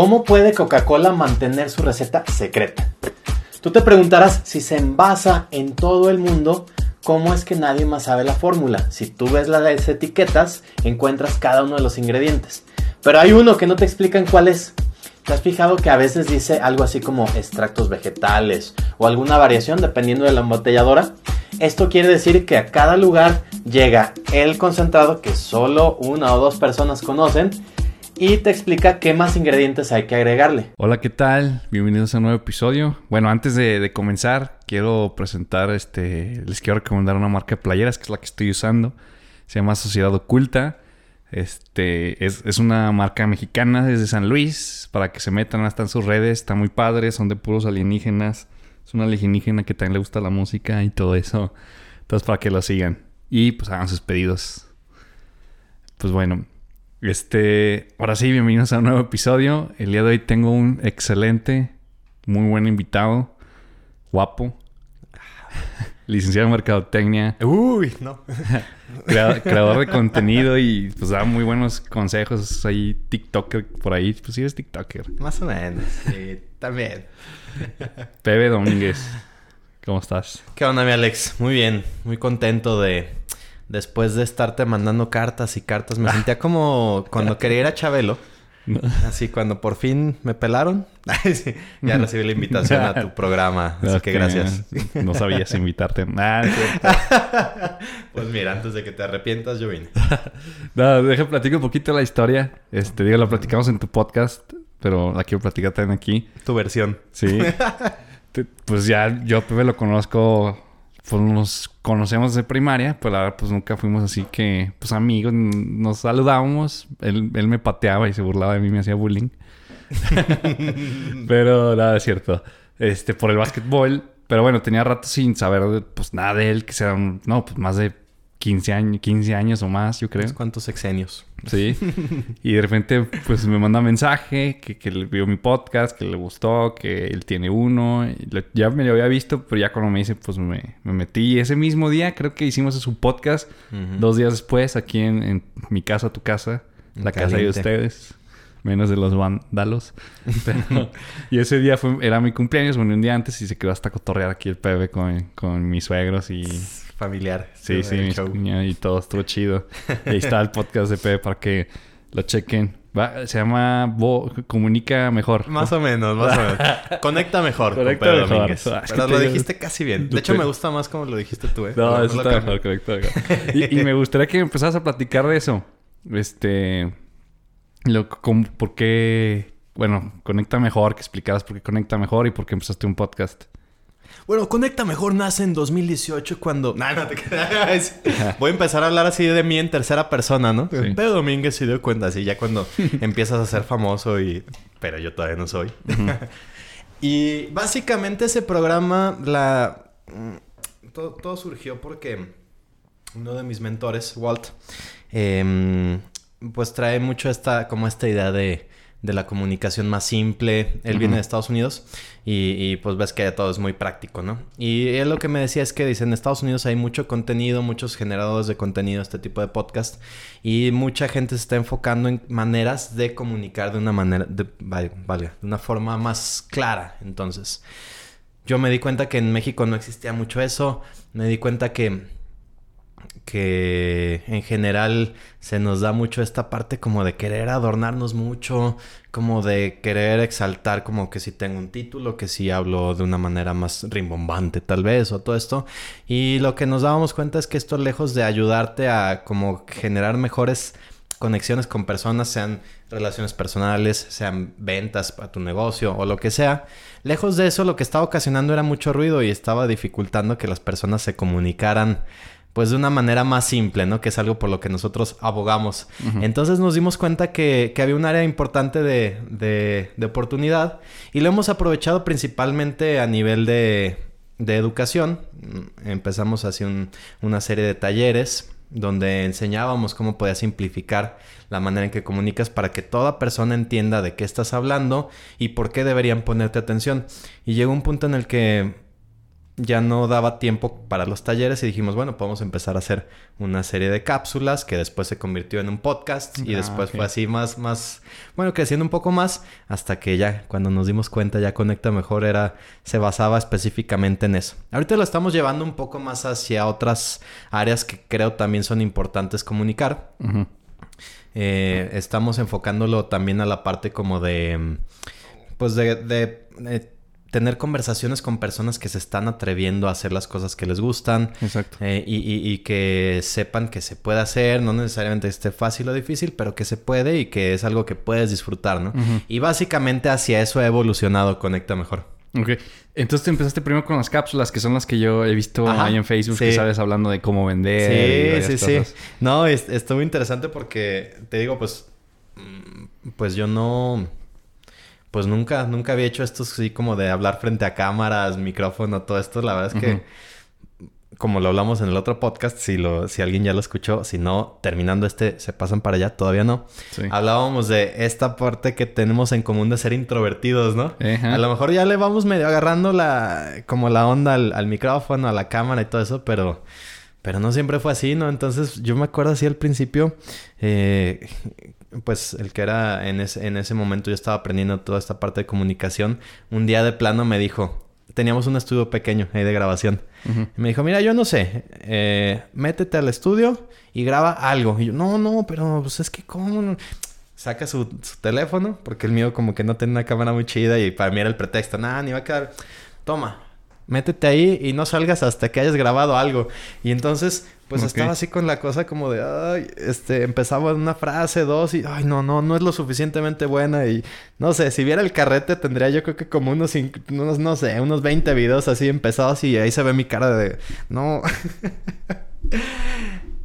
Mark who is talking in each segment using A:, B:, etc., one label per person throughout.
A: ¿Cómo puede Coca-Cola mantener su receta secreta? Tú te preguntarás si se envasa en todo el mundo, ¿cómo es que nadie más sabe la fórmula? Si tú ves las etiquetas, encuentras cada uno de los ingredientes. Pero hay uno que no te explican cuál es. ¿Te has fijado que a veces dice algo así como extractos vegetales o alguna variación dependiendo de la embotelladora? Esto quiere decir que a cada lugar llega el concentrado que solo una o dos personas conocen y te explica qué más ingredientes hay que agregarle.
B: Hola, ¿qué tal? Bienvenidos a un nuevo episodio. Bueno, antes de, comenzar, quiero presentar, este, les quiero recomendar una marca de playeras que es la que estoy usando. Se llama Sociedad Oculta. Este, es, es una marca mexicana desde San Luis, para que se metan hasta en sus redes, está muy padre, son de puros alienígenas. Es una alienígena que también le gusta la música y todo eso. Entonces, para que lo sigan. Y pues hagan sus pedidos. Pues bueno, este, ahora sí, bienvenidos a un nuevo episodio. El día de hoy tengo un excelente, muy buen invitado, guapo, licenciado en mercadotecnia.
A: Uy, no.
B: creador, de contenido y pues da muy buenos consejos. Ahí TikToker por ahí. Pues sí eres TikToker.
A: Más o menos. Sí, también.
B: Pepe Domínguez. ¿Cómo estás?
A: ¿Qué onda, mi Alex? Muy bien. Muy contento de... Después de estarte mandando cartas y cartas, me sentía como cuando quería ir a Chabelo. Así cuando por fin me pelaron, ya recibí la invitación a tu programa. Así que gracias.
B: No sabías invitarte.
A: pues mira, antes de que te arrepientas, yo vine.
B: no, deja platicar un poquito la historia. Este, digo, la platicamos en tu podcast, pero la quiero platicar también aquí.
A: Tu versión.
B: Sí. pues ya yo Pepe lo conozco pues nos conocemos de primaria, pues la verdad pues nunca fuimos así que, pues amigos, nos saludábamos, él, él me pateaba y se burlaba de mí, me hacía bullying. pero nada, es cierto. Este, por el básquetbol, pero bueno, tenía rato sin saber pues nada de él, que sea no, pues más de 15 años, 15 años o más, yo creo.
A: ¿Cuántos sexenios?
B: Sí. y de repente, pues me manda mensaje que, que vio mi podcast, que le gustó, que él tiene uno. ya me lo había visto, pero ya cuando me dice, pues me, me metí. Ese mismo día creo que hicimos su podcast, dos días después, aquí en, mi casa, tu casa, la casa de ustedes. Menos de los vándalos. y ese día fue, era mi cumpleaños, bueno, un día antes y se quedó hasta cotorrear aquí el pebe con, con mis suegros y
A: familiar.
B: Sí, sí, y todo estuvo chido. ahí está el podcast de Pepe para que lo chequen. se llama Comunica Mejor.
A: Más o menos, más o menos. Conecta mejor. Conecta mejor. Ah, Pero lo dijiste casi bien. De hecho, me gusta más como lo dijiste tú, ¿eh?
B: No, eso está mejor, conecta mejor. y, me gustaría que empezaras a platicar de eso. Este. Lo, ¿Por qué? Bueno, conecta mejor, que explicaras por qué conecta mejor y por qué empezaste un podcast.
A: Bueno, Conecta Mejor nace en 2018 cuando... No, no te Voy a empezar a hablar así de mí en tercera persona, ¿no? Sí. Pedro Domínguez se dio cuenta así ya cuando empiezas a ser famoso y... Pero yo todavía no soy. y básicamente ese programa, la... Mm, todo, surgió porque uno de mis mentores, Walt, em, pues trae mucho esta... como esta idea de de la comunicación más simple. Él viene de Estados Unidos y, pues ves que todo es muy práctico, ¿no? Y él lo que me decía es que dice, en Estados Unidos hay mucho contenido, muchos generadores de contenido, este tipo de podcast, y mucha gente se está enfocando en maneras de comunicar de una manera, de, vale, vale, de una forma más clara. Entonces, yo me di cuenta que en México no existía mucho eso, me di cuenta que que en general se nos da mucho esta parte como de querer adornarnos mucho, como de querer exaltar como que si tengo un título, que si hablo de una manera más rimbombante tal vez o todo esto. Y lo que nos dábamos cuenta es que esto lejos de ayudarte a como generar mejores conexiones con personas, sean relaciones personales, sean ventas a tu negocio o lo que sea. Lejos de eso, lo que estaba ocasionando era mucho ruido y estaba dificultando que las personas se comunicaran pues de una manera más simple, ¿no? Que es algo por lo que nosotros abogamos. Entonces nos dimos cuenta que, había un área importante de, oportunidad y lo hemos aprovechado principalmente a nivel de, educación. Empezamos así una serie de talleres donde enseñábamos cómo podías simplificar la manera en que comunicas para que toda persona entienda de qué estás hablando y por qué deberían ponerte atención. Y llegó un punto en el que ya no daba tiempo para los talleres y dijimos, bueno, podemos empezar a hacer una serie de cápsulas que después se convirtió en un podcast y
B: Ah,
A: después fue así más, más, bueno, creciendo un poco más hasta que ya cuando nos dimos cuenta ya Conecta Mejor era, se basaba específicamente en eso. Ahorita lo estamos llevando un poco más hacia otras áreas que creo también son importantes comunicar. Eh, estamos enfocándolo también a la parte como de, pues de, de, eh, tener conversaciones con personas que se están atreviendo a hacer las cosas que les gustan
B: Exacto.
A: eh, y, y- y que sepan que se puede hacer, no necesariamente esté fácil o difícil, pero que se puede y que es algo que puedes disfrutar, ¿no? Y básicamente hacia eso ha evolucionado Conecta Mejor.
B: Ok. Entonces te empezaste primero con las cápsulas, que son las que yo he visto
A: Ajá.
B: ahí en Facebook, que
A: Sí.
B: sabes hablando de cómo vender. y
A: Sí, sí, sí. No, es- estuvo interesante porque te digo, pues, mm, pues yo no, pues nunca, nunca había hecho esto así como de hablar frente a cámaras, micrófono, todo esto. La verdad es que, como lo hablamos en el otro podcast, si lo, si alguien ya lo escuchó, si no, terminando este, se pasan para allá, todavía no.
B: Sí.
A: Hablábamos de esta parte que tenemos en común de ser introvertidos, ¿no? A lo mejor ya le vamos medio agarrando la, como la onda al, al micrófono, a la cámara y todo eso, pero, pero no siempre fue así, ¿no? Entonces yo me acuerdo así al principio, eh, pues el que era en ese, en ese momento yo estaba aprendiendo toda esta parte de comunicación, un día de plano me dijo, teníamos un estudio pequeño ahí de grabación. Y me dijo, mira, yo no sé, eh, métete al estudio y graba algo. Y yo, no, no, pero pues es que cómo... no?". Saca su, su teléfono, porque el mío como que no tiene una cámara muy chida y para mí era el pretexto. Nada, ni va a quedar... Toma, métete ahí y no salgas hasta que hayas grabado algo. Y entonces, pues estaba así con la cosa como de, ay, este, empezaba una frase, dos y, ay, no, no, no es lo suficientemente buena. Y no sé, si viera el carrete tendría yo creo que como unos, unos no sé, unos 20 videos así empezados y ahí se ve mi cara de, no.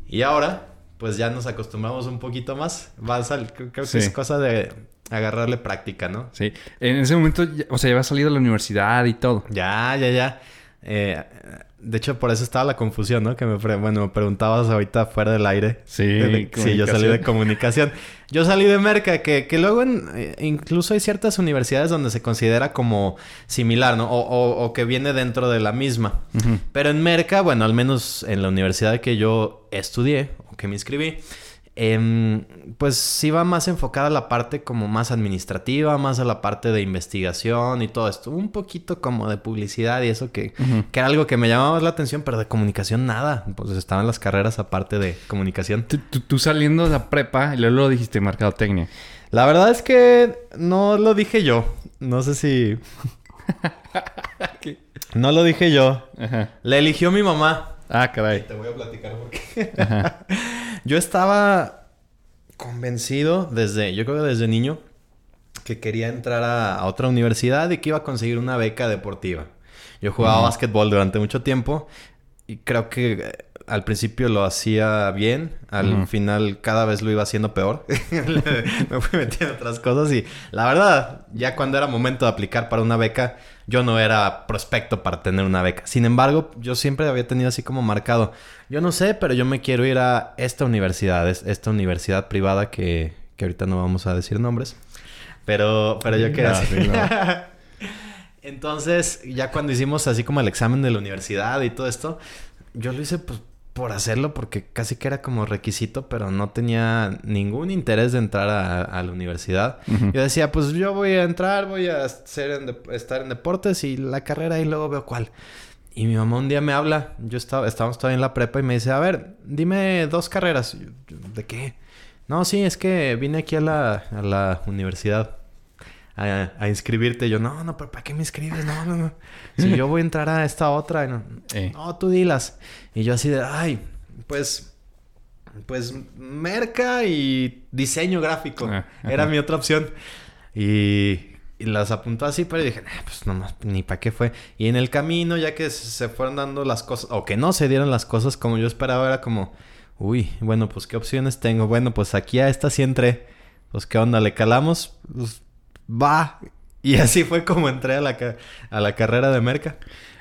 A: y ahora, pues ya nos acostumbramos un poquito más. Va a sal- creo que
B: Sí.
A: es cosa de agarrarle práctica, ¿no?
B: Sí. En ese momento, o sea, ya había salido de la universidad y todo.
A: Ya, ya, ya. Eh, de hecho, por eso estaba la confusión, ¿no? Que me, pre- bueno, me preguntabas ahorita fuera del aire.
B: Sí,
A: De- sí, yo salí de
B: comunicación.
A: Yo salí de Merca, que, que luego en- eh, incluso hay ciertas universidades donde se considera como similar, ¿no? O, o- o que viene dentro de la misma. Pero en Merca, bueno, al menos en la universidad que yo estudié o que me inscribí, em, pues sí va más enfocada a la parte como más administrativa, más a la parte de investigación y todo esto. Un poquito como de publicidad y eso que, que era algo que me llamaba más la atención, pero de comunicación nada. Pues estaban las carreras aparte de comunicación.
B: Tú, tú- tú saliendo de la prepa y luego lo dijiste mercadotecnia.
A: La verdad es que no lo dije yo. No sé si... no lo dije yo.
B: Ajá.
A: Le eligió mi mamá.
B: Ah, caray.
A: Te voy a platicar por qué. yo estaba convencido desde, yo creo que desde niño, que quería entrar a, a otra universidad y que iba a conseguir una beca deportiva. Yo jugaba
B: Ujú.
A: básquetbol durante mucho tiempo y creo que eh, al principio lo hacía bien, al
B: Ujú.
A: final cada vez lo iba haciendo peor. Me fui metiendo en otras cosas y la verdad, ya cuando era momento de aplicar para una beca, yo no era prospecto para tener una beca. Sin embargo, yo siempre había tenido así como marcado, yo no sé, pero yo me quiero ir a esta universidad, es- esta universidad privada que, que ahorita no vamos a decir nombres. Pero, pero yo quería
B: No,
A: así.
B: sí, no.
A: Entonces, ya cuando hicimos así como el examen de la universidad y todo esto, yo lo hice pues por hacerlo porque casi que era como requisito, pero no tenía ningún interés de entrar a, a la universidad. Yo decía, pues yo voy a entrar, voy a ser en dep- estar en deportes y la carrera y luego veo cuál. Y mi mamá un día me habla, yo estaba, estábamos todavía en la prepa y me dice, a ver, dime dos carreras. Yo, ¿De qué? No, sí, es que vine aquí a la, a la universidad a, a inscribirte. Yo, no, no, pero ¿para qué me inscribes? No, no, no. Si yo voy a entrar a esta otra. no,
B: Eh.
A: no, tú dilas. Y yo así de, ay, pues... Pues merca y diseño gráfico.
B: Ah.
A: Era mi otra opción. Y, y las apuntó así, pero dije, "Nah, pues nomás, ni para qué fue. Y en el camino, ya que se fueron dando las cosas, o que no se dieron las cosas como yo esperaba, era como, uy, bueno, pues qué opciones tengo. Bueno, pues aquí a esta sí entré. Pues qué onda, le calamos, pues va. Y así fue como entré a la, a la carrera de merca.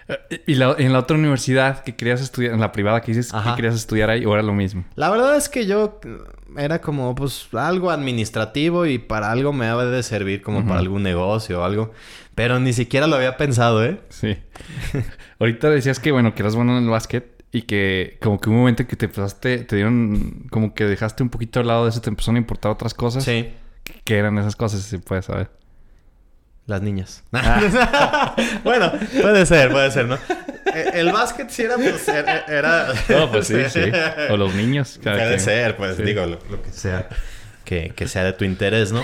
B: Eh, ¿Y la- en la otra universidad que querías estudiar, en la privada que dices
A: Ajá.
B: que querías estudiar ahí, o era lo mismo?
A: La verdad es que yo eh, era como pues algo administrativo y para algo me debe de servir como para algún negocio o algo. Pero ni siquiera lo había pensado, ¿eh?
B: Sí. Ahorita decías que, bueno, que eras bueno en el básquet y que como que un momento en que te empezaste, te dieron, como que dejaste un poquito al lado de eso, te empezaron a importar otras cosas.
A: Sí.
B: ¿Qué eran esas cosas, si puedes saber?
A: Las niñas. bueno, puede ser, puede ser, ¿no? Eh, El básquet sí era, pues, era... era-
B: No, pues sí, sí. O los niños.
A: Puede
B: quien.
A: ser, pues
B: Sí.
A: digo, lo, lo que sea. Que, que sea de tu interés, ¿no?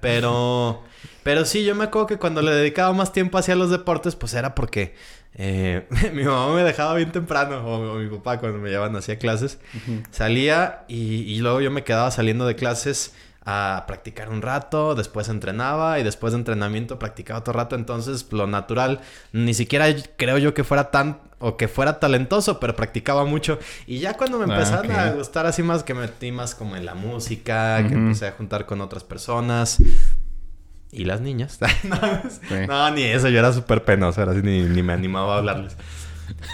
A: Pero... Pero sí, yo me acuerdo que cuando le dedicaba más tiempo hacia los deportes, pues era porque... eh, mi mamá me dejaba bien temprano, o, o mi papá cuando me llevaban hacia clases. Salía y, y luego yo me quedaba saliendo de clases a practicar un rato, después entrenaba y después de entrenamiento practicaba otro rato. Entonces, lo natural, ni siquiera creo yo que fuera tan o que fuera talentoso, pero practicaba mucho. Y ya cuando me
B: Ah,
A: empezaron a gustar así más, que me metí más como en la música, que empecé a juntar con otras personas. Y las niñas. no,
B: Sí.
A: no, ni eso, yo era súper penoso, ahora sí ni, ni me animaba a hablarles.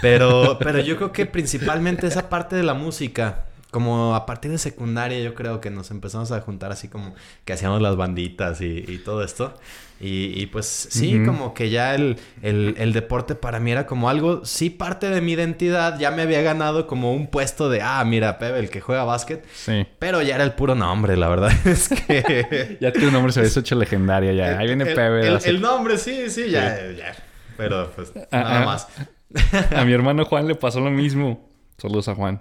A: Pero, pero yo creo que principalmente esa parte de la música, como a partir de secundaria, yo creo que nos empezamos a juntar así como que hacíamos las banditas y, y todo esto. Y, y pues sí, como que ya el, el, el deporte para mí era como algo, sí parte de mi identidad, ya me había ganado como un puesto de, ah, mira, Pepe, el que juega básquet.
B: Sí.
A: Pero ya era el puro nombre, la verdad es que...
B: Ya tu nombre se había hecho legendaria ya. Ahí viene Pepe.
A: El nombre, sí, sí, ya, ya. Pero pues
B: Ah,
A: nada
B: ah.
A: más.
B: A mi hermano Juan le pasó lo mismo. Saludos a Juan.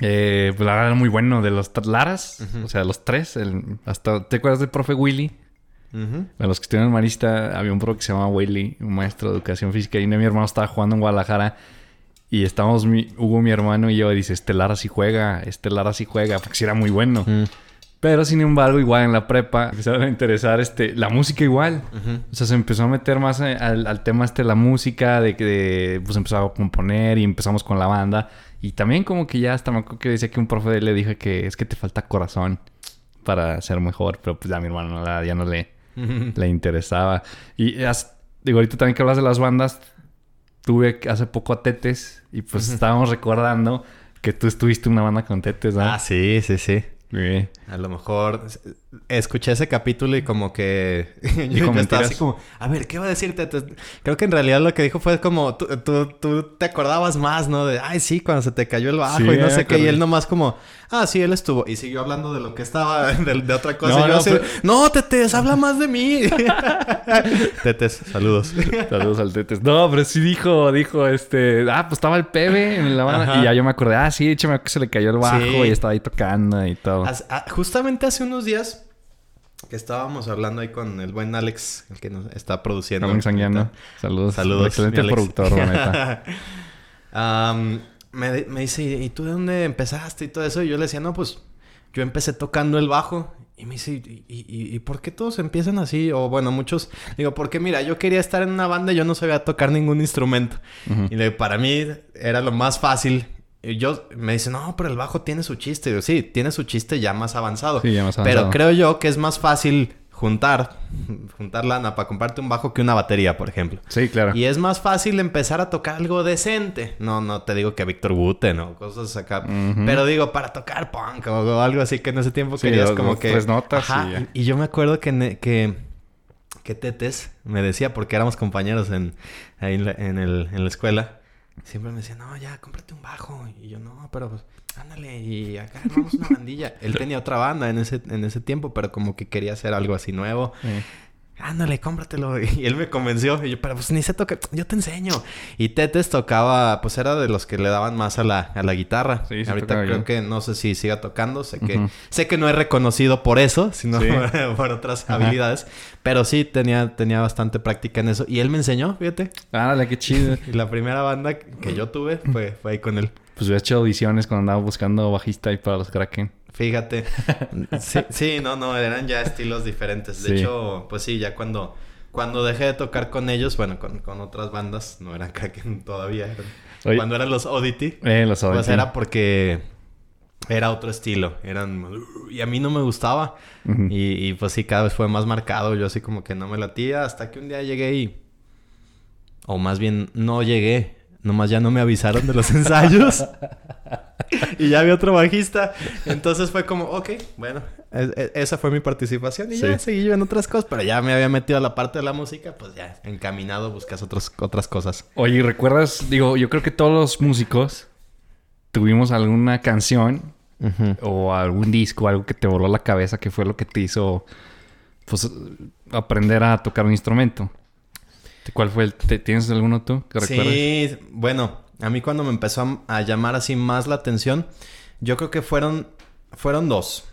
B: Eh, pues la verdad era muy bueno de los Laras. O sea, los tres. el- hasta, ¿Te acuerdas del profe Willy?
A: Ujú.
B: A los que estuvieron en Marista había un profe que se llamaba Willy, un maestro de educación física. Y mi hermano estaba jugando en Guadalajara. Y estábamos, mi, Hugo, mi hermano y yo, y dice, este Lara sí juega, este Lara sí juega, porque sí era muy bueno. Pero sin embargo, igual en la prepa empezaron a interesar este, la música igual. O sea, se empezó a meter más eh, al, al tema este de la música, de que pues empezó a componer y empezamos con la banda. Y también como que ya hasta me acuerdo que decía que un profe le dijo que es que te falta corazón para ser mejor, pero pues ya a mi hermano no, ya no le, le interesaba. Y as- digo, ahorita también que hablas de las bandas, tuve hace poco a Tetes y pues estábamos recordando que tú estuviste en una banda con Tetes, ¿no?
A: Ah, sí, sí, sí. A lo mejor escuché ese capítulo y como que yo,
B: ¿Y
A: yo estaba así como, a ver, ¿qué va a decirte? Creo que en realidad lo que dijo fue como, tú, tú, tú te acordabas más, ¿no? De, ay, sí, cuando se te cayó el bajo
B: Sí,
A: y no sé qué. Y él nomás como, ah, sí, él estuvo. Y siguió hablando de lo que estaba, de, de otra cosa.
B: No,
A: y yo
B: no,
A: así,
B: pero-
A: no, Tetes, habla más de mí. Tetes, saludos.
B: Saludos al Tetes. No, pero sí dijo, dijo, este, ah, pues estaba el Pebe en la banda.
A: Ajá.
B: Y ya yo me acordé, ah, sí, échame que se le cayó el bajo
A: Sí.
B: y estaba ahí tocando y todo.
A: As- ah, justamente hace unos días que estábamos hablando ahí con el buen Alex, el que nos está produciendo. Ahorita.
B: Saludos.
A: Saludos.
B: Excelente
A: Alex.
B: productor, la neta.
A: me, me dice, ¿y tú de dónde empezaste y todo eso? Y yo le decía, no, pues yo empecé tocando el bajo. Y me dice, ¿y, y, y- por qué todos empiezan así? O bueno, muchos... Digo, porque mira, yo quería estar en una banda y yo no sabía tocar ningún instrumento. Y le- para mí era lo más fácil. Y yo me dice, no, pero el bajo tiene su chiste. Y yo, sí, tiene su chiste ya más avanzado.
B: Sí, ya más
A: Pero
B: avanzado.
A: creo yo que es más fácil juntar, juntar lana para comprarte un bajo que una batería, por ejemplo.
B: Sí, claro.
A: Y es más fácil empezar a tocar algo decente. No, no te digo que Víctor Guten o cosas acá. Pero digo, para tocar punk o, algo así que en ese tiempo
B: Sí,
A: querías como que...
B: tres notas
A: Ajá,
B: y ya.
A: y, y yo me acuerdo que, que, que Tetes me decía, porque éramos compañeros en, ahí en, la, en el- en la escuela, siempre me decía, no, ya, cómprate un bajo. Y yo, no, pero pues, ándale, y acá armamos una bandilla. Él tenía otra banda en ese, en ese tiempo, pero como que quería hacer algo así nuevo.
B: Sí.
A: Ándale, cómpratelo. Y él me convenció. Y yo, pero pues ni se toca. Yo te enseño. Y Tetes tocaba, pues era de los que le daban más a la, a la guitarra.
B: Sí, sí
A: Ahorita creo que no sé si siga tocando. Sé que, sé que no es reconocido por eso, sino
B: Sí.
A: por otras
B: Ajá.
A: habilidades. Pero sí tenía, tenía bastante práctica en eso. Y él me enseñó, fíjate.
B: Árale, qué chido.
A: Y la primera banda que yo tuve fue, fue ahí con él.
B: Pues hubiera hecho audiciones cuando andaba buscando bajista ahí para los Kraken.
A: Fíjate. Sí, sí, no, no, eran ya estilos diferentes. De
B: Sí.
A: hecho, pues sí, ya cuando, cuando dejé de tocar con ellos, bueno, con, con otras bandas, no eran Kraken todavía. eran-
B: Oye.
A: Cuando eran los Oddity,
B: Eh, los
A: pues
B: Odyssey.
A: era porque era otro estilo. Eran... Y a mí no me gustaba. Y, y, pues sí, cada vez fue más marcado. Yo así como que no me latía hasta que un día llegué y... o más bien no llegué, nomás ya no me avisaron de los ensayos. y ya había otro bajista. Entonces fue como, ok, bueno, e- esa fue mi participación y ya seguí yo en otras cosas, pero ya me había metido a la parte de la música, pues ya encaminado buscas otros, otras cosas.
B: Oye, ¿y ¿recuerdas? Digo, yo creo que todos los músicos tuvimos alguna canción o algún disco, algo que te voló la cabeza, que fue lo que te hizo pues aprender a tocar un instrumento. ¿Cuál fue el? ¿Tienes alguno tú que recuerdas?
A: Sí, bueno, a mí cuando me empezó a, llamar así más la atención, yo creo que fueron, fueron dos.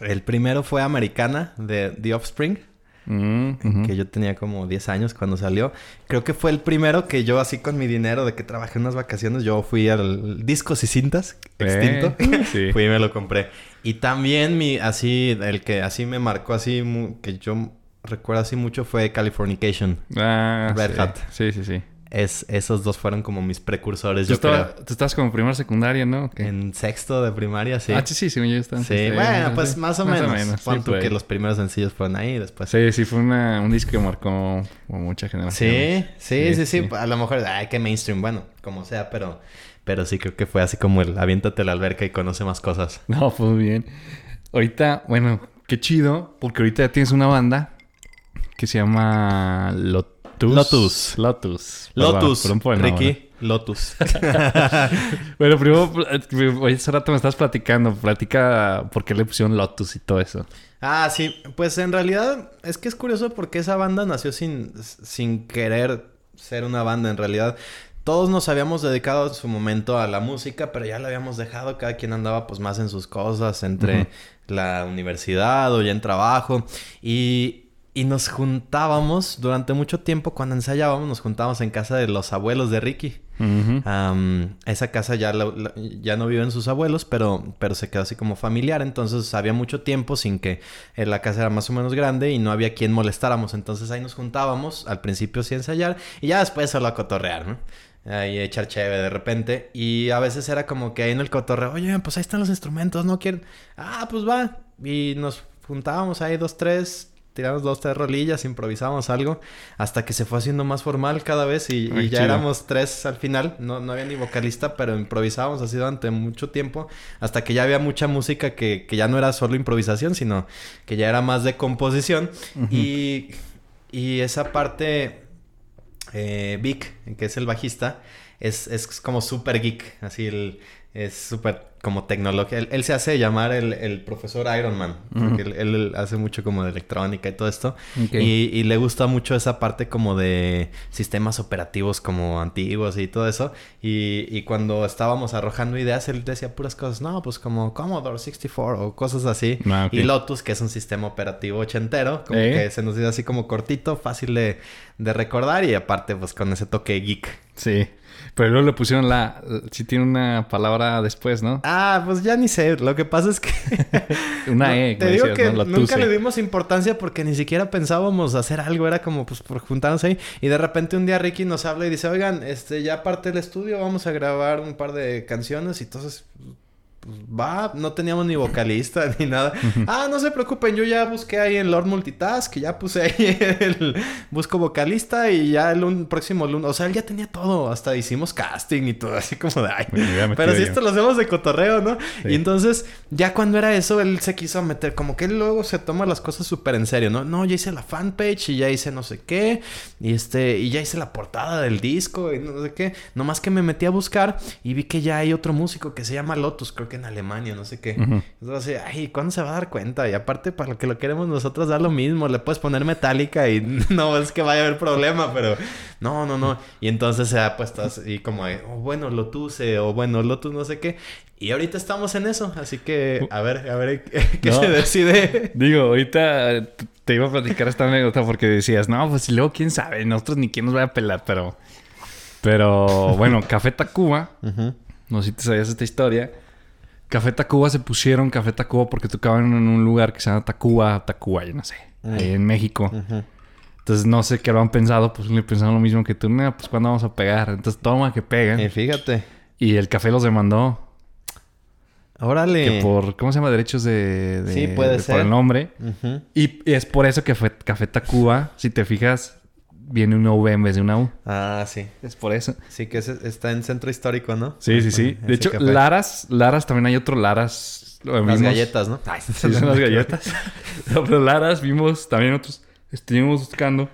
A: El primero fue Americana de The Offspring,
B: Mm, ujú.
A: que yo tenía como 10 años cuando salió. Creo que fue el primero que yo así con mi dinero de que trabajé en unas vacaciones, yo fui al Discos y Cintas extinto.
B: Eh, sí.
A: fui y me lo compré. Y también mi así el que así me marcó así que yo recuerdo así mucho fue Californication.
B: Ah,
A: Red
B: sí.
A: Hat.
B: Sí, sí, sí.
A: Es, esos dos fueron como mis precursores,
B: Tú,
A: yo
B: estaba-
A: creo.
B: tú estabas como primera secundaria, ¿no?
A: En sexto de primaria, sí.
B: Ah, sí, sí, según yo estaba.
A: Sí, bueno, pues más o menos.
B: sí,
A: Pon tú
B: por
A: que los primeros sencillos fueron ahí después.
B: Sí, sí, fue una, un disco que marcó mucha generación.
A: Sí, sí, sí, sí, A lo mejor, ay, qué mainstream, bueno, como sea, pero, pero sí creo que fue así como el aviéntate a la alberca y conoce más cosas.
B: No, pues bien. Ahorita, bueno, qué chido, porque ahorita ya tienes una banda que se llama Lotus.
A: Lotus.
B: Lotus. Perdón.
A: Ricky, Lotus.
B: Bueno, primero, eh, hoy hace rato me estás platicando. Platica por qué le pusieron Lotus y todo eso.
A: ah, sí, pues en realidad es que es curioso porque esa banda nació sin, sin querer ser una banda en realidad. Todos nos habíamos dedicado en su momento a la música, pero ya la habíamos dejado. Cada quien andaba pues más en sus cosas, entre la universidad o ya en trabajo. Y, y nos juntábamos durante mucho tiempo cuando ensayábamos, nos juntábamos en casa de los abuelos de Ricky. Esa casa ya, la- la- ya no viven sus abuelos, pero, pero se quedó así como familiar. Entonces había mucho tiempo sin que eh, la casa era más o menos grande y no había quien molestáramos. Entonces ahí nos juntábamos, al principio sí ensayar y ya después solo a cotorrear, ¿no? Ahí a echar cheve de repente. Y a veces era como que ahí en el cotorreo, oye, pues ahí están los instrumentos, ¿no quieren? Ah, pues va. Y nos juntábamos ahí dos, tres, tiramos dos, tres rolillas, improvisábamos algo, hasta que se fue haciendo más formal cada vez y, y
B: Ay,
A: ya
B: chido.
A: éramos tres al final. No, no había ni vocalista, pero improvisábamos así durante mucho tiempo, hasta que ya había mucha música que, que ya no era solo improvisación, sino que ya era más de composición. y, y esa parte, eh, Vic, que es el bajista, es, es como súper geek, así el, es súper como tecnología. Él, él se hace llamar el, el profesor Iron Man, porque él, él hace mucho como de electrónica y todo esto. Y, y le gusta mucho esa parte como de sistemas operativos como antiguos y todo eso. Y, y cuando estábamos arrojando ideas, él decía puras cosas, no, pues como Commodore 64 o cosas así.
B: Ah.
A: Y Lotus, que es un sistema operativo ochentero, como
B: ¿Eh?
A: que se nos hizo así como cortito, fácil de, de recordar y aparte pues con ese toque geek.
B: Sí. Pero luego le pusieron la... Sí tiene una palabra después, ¿no?
A: Ah, pues ya ni sé. Lo que pasa es que...
B: Una
A: No,
B: E.
A: Te digo
B: decías,
A: que
B: ¿no?
A: nunca le dimos importancia porque ni siquiera pensábamos hacer algo. Era como pues por juntarnos ahí. Y de repente un día Ricky nos habla y dice, oigan, este, ya aparte del estudio vamos a grabar un par de canciones. Y entonces, pues va, no teníamos ni vocalista ni nada. ah, no se preocupen, yo ya busqué ahí en Lord Multitask, ya puse ahí el busco vocalista y ya el lun- próximo lunes, o sea, él ya tenía todo, hasta hicimos casting y todo, así como de ay.
B: Metido
A: Pero si
B: yo.
A: esto lo hacemos de cotorreo, ¿no?
B: Sí.
A: Y entonces, ya cuando era eso, él se quiso meter, como que él luego se toma las cosas súper en serio, ¿no? No, ya hice la fanpage y ya hice no sé qué, y este, y ya hice la portada del disco y no sé qué. Nomás que me metí a buscar y vi que ya hay otro músico que se llama Lotus, creo que en Alemania, no sé qué. Entonces, ay, ¿cuándo se va a dar cuenta? Y aparte, para lo que lo queremos nosotros, da lo mismo. Le puedes poner metálica y no es que vaya a haber problema, pero no, no, no. Y entonces se ha puesto así como, oh, bueno, Lotus, eh, o bueno, Lotus, no sé qué. Y ahorita estamos en eso, así que a ver, a ver qué
B: No.
A: se decide.
B: Digo, ahorita eh, te iba a platicar esta anécdota porque decías, no, pues luego quién sabe, nosotros ni quién nos va a pelar, pero. Pero bueno, Café Tacuba, no sé si te sabías esta historia. Café Tacuba se pusieron Café Tacuba porque tocaban en un lugar que se llama Tacuba, Tacuba, yo no sé, ahí en México. Entonces no sé qué lo han pensado, pues le pensaron lo mismo que tú, "Nah, pues cuándo vamos a pegar. Entonces toma que pegan.
A: Eh, fíjate.
B: Y el café los demandó.
A: Órale.
B: Que por, ¿cómo se llama? Derechos de... de-
A: Sí, puede
B: de-
A: ser.
B: Por el nombre. Y es por eso que fue Café Tacuba, si te fijas, viene una V en vez de una U.
A: Ah, sí.
B: Es por eso.
A: Sí, que ese- está en centro histórico, ¿no?
B: Sí, sí, sí. De hecho,
A: café.
B: Laras, Laras también hay otro Laras. Lo
A: Las
B: vimos-
A: galletas, ¿no? Ay,
B: Sí, son las galletas. No, pero Laras vimos también otros. Estuvimos buscando.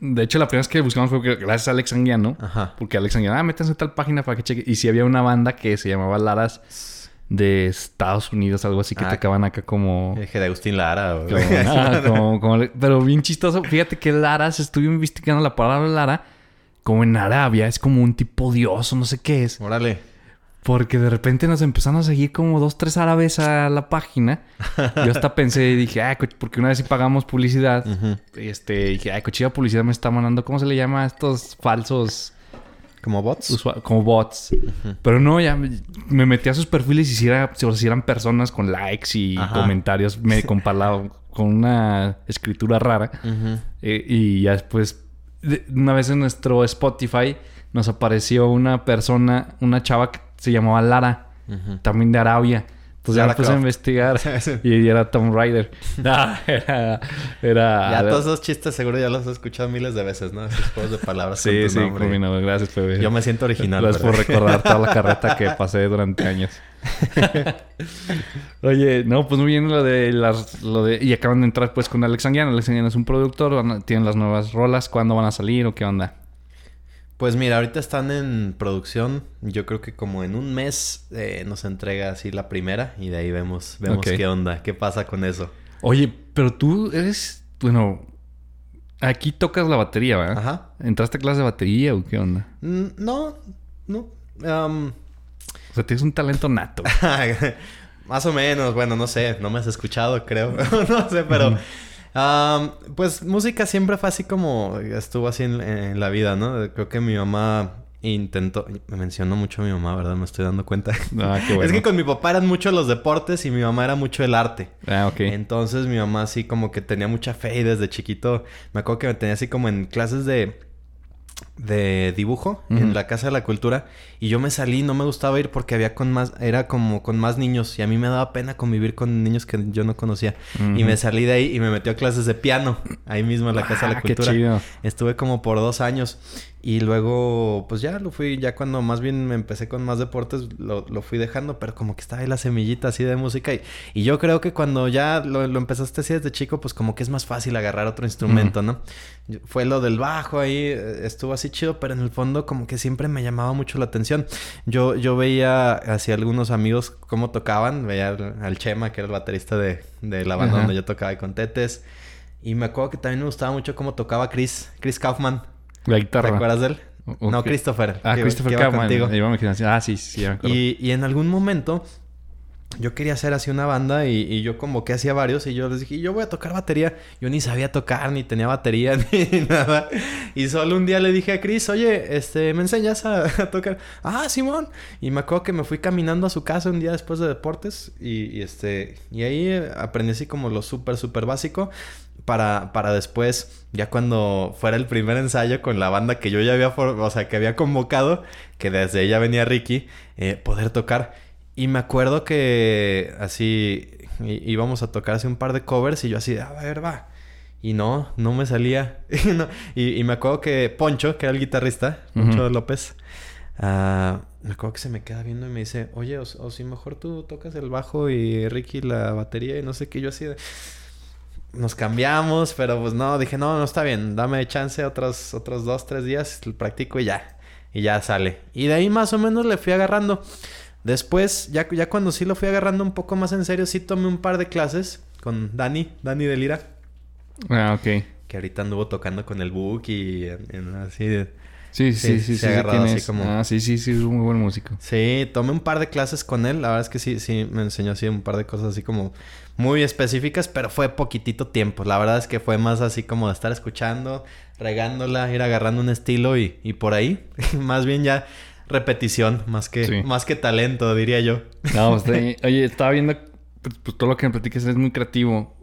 B: De hecho, la primera vez que buscamos fue gracias a Alex Anguiano.
A: Ajá.
B: Porque Alex Anguiano, ah, métanse a tal página para que cheque. Y si había una banda que se llamaba Laras de Estados Unidos, algo así, que
A: Ah.
B: tocaban acá como...
A: Dije de Agustín Lara.
B: como- ah, como- como pero bien chistoso. Fíjate que Laras, estuve investigando la palabra Lara. Como en Arabia, es como un tipo dios o no sé qué es.
A: Órale.
B: Porque de repente nos empezaron a seguir como dos, tres árabes a la página. Yo hasta pensé y dije, ay, co- porque una vez sí pagamos publicidad. Este, dije, ay, cochilla publicidad me está mandando, ¿cómo se le llama a estos falsos
A: ¿Como bots?
B: como bots? Pero no, ya me, me metí a sus perfiles y si, era, o sea, si eran personas con likes y
A: Ajá.
B: comentarios me, con, con una escritura rara. Eh, y ya después, de- una vez en nuestro Spotify, nos apareció una persona, una chava que se llamaba Lara, también de Arabia. Entonces ya
A: Lara
B: me puse a investigar y era Tom Rider. No, era... era
A: Ya todos esos chistes seguro ya los he escuchado miles de veces, ¿no? Esos juegos de palabras con
B: Sí,
A: tu
B: sí,
A: nombre.
B: combinado. Gracias, Pepe.
A: Yo me siento original.
B: Gracias por recordar toda la carreta que pasé durante años. Oye, no, pues muy bien lo de las... Lo de, y acaban de entrar pues con Alex Anguiano. Alex Anguiano es un productor. tienen las nuevas rolas. ¿Cuándo van a salir o qué onda?
A: Pues mira, ahorita están en producción. Yo creo que como en un mes eh, nos entrega así la primera y de ahí vemos, vemos qué onda, qué pasa con eso.
B: Oye, pero tú eres... Bueno... Aquí tocas la batería, ¿verdad?
A: Ajá.
B: ¿Entraste a clase de batería o qué onda?
A: Mm, No, no. am,
B: O sea, tienes un talento nato.
A: más o menos, bueno, no sé, no me has escuchado, creo. no sé, pero. Pues música siempre fue así como estuvo así en, en la vida, ¿no? Creo que mi mamá intentó. Me mencionó mucho a mi mamá, ¿verdad? Me estoy dando cuenta.
B: Ah, qué bueno.
A: Es que con mi papá eran mucho los deportes y mi mamá era mucho el arte.
B: Ah, ok.
A: Entonces mi mamá así como que tenía mucha fe y desde chiquito me acuerdo que me tenía así como en clases de de dibujo en la Casa de la Cultura y yo me salí, no me gustaba ir porque había con más era como con más niños y a mí me daba pena convivir con niños que yo no conocía y me salí de ahí y me metió a clases de piano ahí mismo en la Casa de la
B: Ah, qué
A: Cultura.
B: chido.
A: Estuve como por dos años y luego, pues ya lo fui, ya cuando más bien me empecé con más deportes, lo, lo fui dejando, pero como que estaba ahí la semillita así de música. Y, y yo creo que cuando ya lo, lo empezaste así desde chico, pues como que es más fácil agarrar otro instrumento, ¿no? Fue lo del bajo ahí, estuvo así chido, pero en el fondo como que siempre me llamaba mucho la atención. Yo, yo veía hacia algunos amigos cómo tocaban, veía al, al Chema, que era el baterista de, de la banda
B: Ajá.
A: donde yo tocaba con Tetes. Y me acuerdo que también me gustaba mucho cómo tocaba Chris, Chris Kaufman.
B: La
A: ¿Te
B: guitarra.
A: acuerdas de él? No. Christopher.
B: Ah,
A: que-
B: Christopher
A: que
B: Kaufman.
A: contigo.
B: Ah, sí, sí, ya me acuerdo.
A: Y, y en algún momento yo quería hacer así una banda y, yo convoqué así a varios y yo les dije, yo voy a tocar batería. Yo ni sabía tocar, ni tenía batería, ni nada. Y solo un día le dije a Chris, oye, este, ¿me enseñas a, tocar? Ah, Simón. Y me acuerdo que me fui caminando a su casa un día después de deportes y, este, y ahí eh, aprendí así como lo súper, súper básico. Para, para después, ya cuando fuera el primer ensayo con la banda que yo ya había, o sea, que había convocado, que desde ella venía Ricky, eh, poder tocar. Y me acuerdo que así íbamos a tocar así un par de covers y yo así, a ver, va. Y no, no me salía. y, no- y- y me acuerdo que Poncho, que era el guitarrista, Poncho
B: Ujú.
A: López, ah, me acuerdo que se me queda viendo y me dice, oye, o, o si mejor tú tocas el bajo y Ricky la batería y no sé qué, yo así de... Nos cambiamos, pero pues no, dije, no, no está bien, dame chance otros, otros dos, tres días, lo practico y ya. Y ya sale. Y de ahí más o menos le fui agarrando. Después, ya, ya cuando sí lo fui agarrando un poco más en serio, sí tomé un par de clases con Dani, Dani de Lira,
B: Ah, ok.
A: que ahorita anduvo tocando con el Book y en- en así de...
B: Sí,
A: Sí,
B: sí, sí, sí.
A: se ha
B: sí,
A: agarrado
B: ¿quién
A: así como-
B: Ah, sí, sí, sí, es un muy buen músico.
A: Sí, tomé un par de clases con él. La verdad es que sí, sí, me enseñó así un par de cosas así como muy específicas, pero fue poquitito tiempo. La verdad es que fue más así como de estar escuchando, regándola, ir agarrando un estilo y, y por ahí. más bien ya repetición, más que,
B: Sí.
A: más que talento, diría yo.
B: No, pues, eh, oye, estaba viendo, pues, pues, todo lo que me platicas es muy creativo.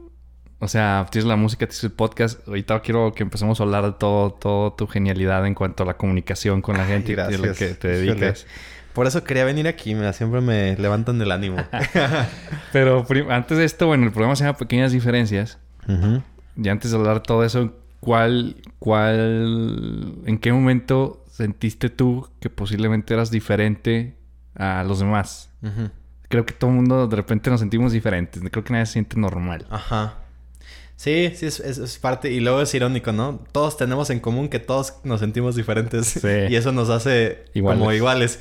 B: O sea, tienes la música, tienes el podcast. Ahorita quiero que empecemos a hablar de todo, todo tu genialidad en cuanto a la comunicación con la
A: Ay,
B: gente y de lo que te dedicas.
A: Por eso quería venir aquí, mira, siempre me levantan el ánimo.
B: Pero antes de esto, bueno, el programa se llama Pequeñas Diferencias. Y antes de hablar de todo eso, ¿cuál, cuál, en qué momento sentiste tú que posiblemente eras diferente a los demás? Creo que todo el mundo de repente nos sentimos diferentes. Creo que nadie se siente normal.
A: Ajá. Sí, sí, es, parte. Y luego es irónico, ¿no? Todos tenemos en común que todos nos sentimos diferentes. Sí. y eso nos hace como iguales.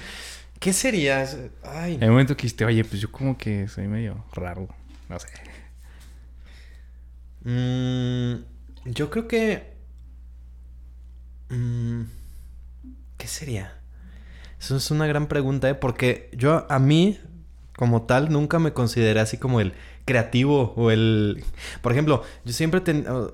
A: ¿Qué sería?
B: Ay. En el momento que dijiste, oye, pues yo como que soy medio raro. No sé.
A: Mm, yo creo que... Mm, ¿Qué sería? Eso es una gran pregunta, ¿eh? Porque yo, a mí, como tal, nunca me consideré así como el creativo o el... Por ejemplo, yo siempre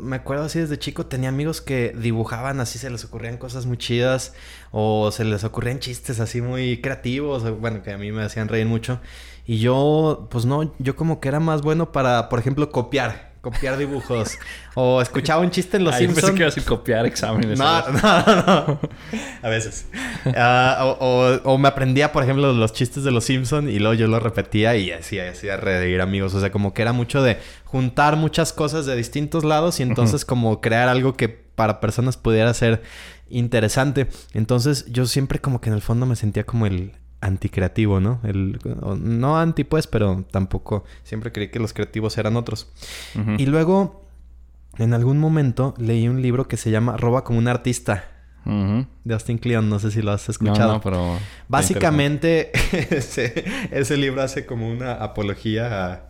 A: me acuerdo así desde chico, tenía amigos que dibujaban así, se les ocurrían cosas muy chidas o se les ocurrían chistes así muy creativos, bueno, que a mí me hacían reír mucho. Y yo, pues no, yo como que era más bueno para, por ejemplo, copiar copiar dibujos. o escuchaba un chiste en Los Simpsons.
B: Pensé que ibas a copiar exámenes.
A: No, no, no, A veces. Ah, o, me aprendía, por ejemplo, los chistes de Los Simpsons y luego yo los repetía y así hacía reír amigos. O sea, como que era mucho de juntar muchas cosas de distintos lados y entonces como crear algo que para personas pudiera ser interesante. Entonces yo siempre como que en el fondo me sentía como el, anticreativo, ¿no? El, no anti, pues, pero tampoco siempre creí que los creativos eran otros. Y luego, en algún momento, leí un libro que se llama Roba como un artista. De Austin Kleon, no sé si lo has escuchado. No, no, pero. Básicamente, ese, ese, libro hace como una apología a,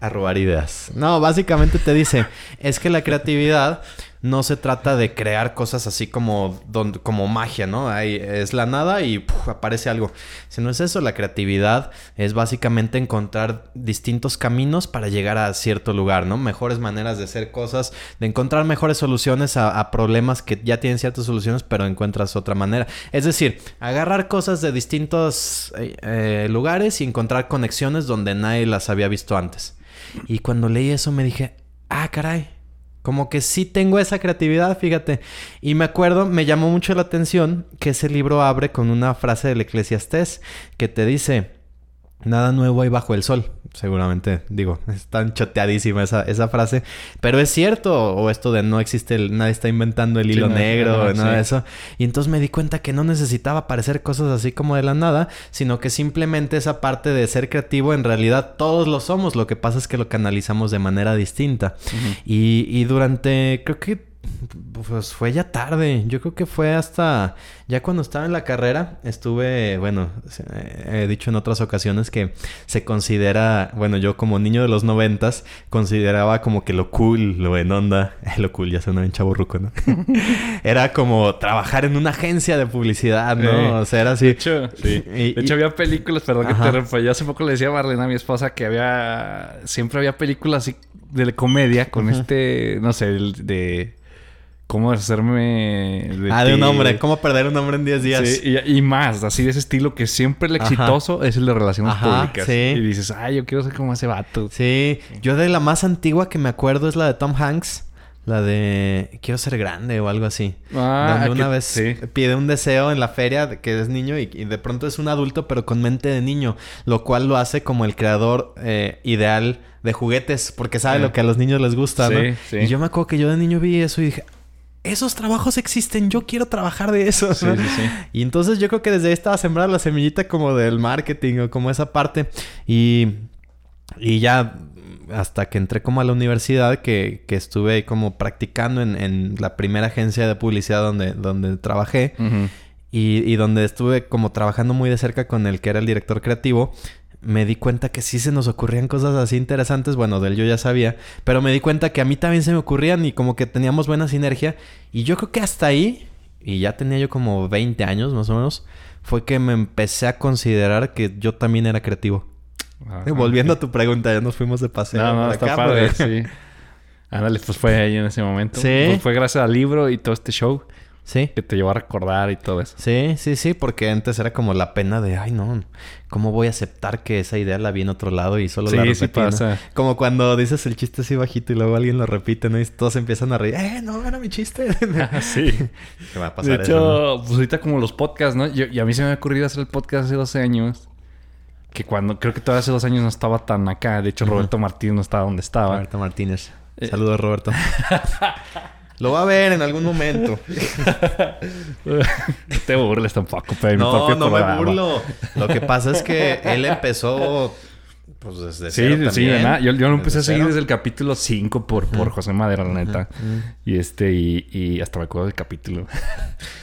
A: a robar ideas. No, básicamente te dice: es que la creatividad no se trata de crear cosas así como, como magia, ¿no? Ahí es la nada y aparece algo. Si no es eso, la creatividad es básicamente encontrar distintos caminos para llegar a cierto lugar, ¿no? Mejores maneras de hacer cosas, de encontrar mejores soluciones a, problemas que ya tienen ciertas soluciones, pero encuentras otra manera. Es decir, agarrar cosas de distintos eh, eh, lugares y encontrar conexiones donde nadie las había visto antes. Y cuando leí eso me dije, ah, caray como que sí tengo esa creatividad, fíjate. Y me acuerdo, me llamó mucho la atención que ese libro abre con una frase del Eclesiastés que te dice, nada nuevo hay bajo el sol seguramente, digo, es tan choteadísima esa, esa frase, pero es cierto, o esto de no existe, el, nadie está inventando el hilo negro, nada de eso, y entonces me di cuenta que no necesitaba parecer cosas así como de la nada, sino que simplemente esa parte de ser creativo, en realidad todos lo somos, lo que pasa es que lo canalizamos de manera distinta, y, y durante, creo que pues fue ya tarde. Yo creo que fue hasta ya cuando estaba en la carrera. Estuve, bueno, he dicho en otras ocasiones que se considera, bueno, yo como niño de los noventas consideraba como que lo cool, lo en onda, lo cool ya suena bien chaburruco, ¿no? era como trabajar en una agencia de publicidad, ¿no? O sea, era así.
B: De hecho, sí. de hecho había películas, perdón que te rompa. Yo hace poco le decía a Marlene a mi esposa que había, siempre había películas así de comedia con este, no sé, de cómo hacerme...
A: De ah, de un hombre. Cómo perder un hombre en 10 días.
B: Sí, y, más, así de ese estilo que siempre el exitoso es el de relaciones públicas. Sí. Y dices, ay, yo quiero ser como ese vato.
A: Sí. Yo de la más antigua que me acuerdo es la de Tom Hanks. La de quiero ser grande o algo así. Ah, donde una vez pide un deseo en la feria que es niño y, de pronto es un adulto pero con mente de niño, lo cual lo hace como el creador eh, ideal de juguetes porque sabe lo que a los niños les gusta, ¿no? Y yo me acuerdo que yo de niño vi eso y dije, esos trabajos existen, yo quiero trabajar de eso. Sí, sí, sí. Y entonces yo creo que desde ahí estaba sembrada la semillita como del marketing o como esa parte. Y, y ya hasta que entré como a la universidad, que, que estuve ahí como practicando en, en, la primera agencia de publicidad donde, donde trabajé. y, y, donde estuve como trabajando muy de cerca con el que era el director creativo, me di cuenta que sí se nos ocurrían cosas así interesantes. Bueno, de él yo ya sabía, pero me di cuenta que a mí también se me ocurrían y como que teníamos buena sinergia. Y yo creo que hasta ahí, y ya tenía yo como 20 años más o menos, fue que me empecé a considerar que yo también era creativo. Volviendo a tu pregunta, ya nos fuimos de paseo.
B: No, no, está padre, sí. Ándale, pues fue ahí en ese momento. Sí. Pues fue gracias al libro y todo este show.
A: Sí.
B: Que te llevó a recordar y todo eso.
A: Sí, sí, sí, porque antes era como la pena de, ay, no, ¿cómo voy a aceptar que esa idea la vi en otro lado y solo la repetí? Sí, pasa. Como cuando dices el chiste así bajito y luego alguien lo repite, ¿no? Y todos empiezan a reír, eh, no, era mi chiste.
B: Ah, sí. ¿Qué va a pasar de hecho, pues ahorita como los podcasts, ¿no? y a mí se me ha ocurrido hacer el podcast hace 12 años. Que cuando, creo que todavía hace dos años no estaba tan acá. De hecho, Roberto Martínez no estaba donde estaba.
A: Roberto Martínez. Eh, Saludos, Roberto. Lo va a ver en algún momento.
B: no te burles tampoco, pero
A: No, no me burlo. Lo que pasa es que él empezó pues desde
B: sí,
A: cero
B: sí, nada. Yo, yo lo empecé a seguir
A: cero.
B: desde el capítulo 5 por, por José Madera, la neta. Y este, y, y hasta me acuerdo del capítulo.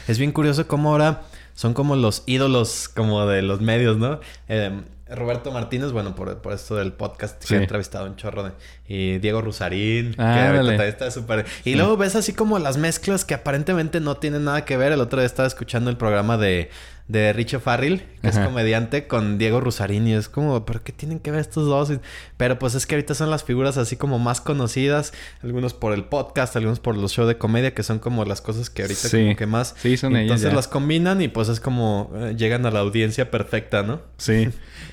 A: Es bien curioso cómo ahora son como los ídolos como de los medios, ¿no? Eh, Roberto Martínez, bueno, por, por esto del podcast que
B: Sí.
A: he entrevistado un chorro de... Y Diego Rusarín, que
B: Ah,
A: ahorita
B: dale.
A: también está súper... Y luego ves así como las mezclas que aparentemente no tienen nada que ver. El otro día estaba escuchando el programa de, de Richo Farrell, que es comediante, con Diego Rusarín. Y es como, ¿pero qué tienen que ver estos dos? Pero pues es que ahorita son las figuras así como más conocidas. Algunos por el podcast, algunos por los shows de comedia, que son como las cosas que ahorita
B: Sí.
A: como que más...
B: Sí, son ellas
A: Entonces las combinan y pues es como eh, llegan a la audiencia perfecta, ¿no?
B: Sí.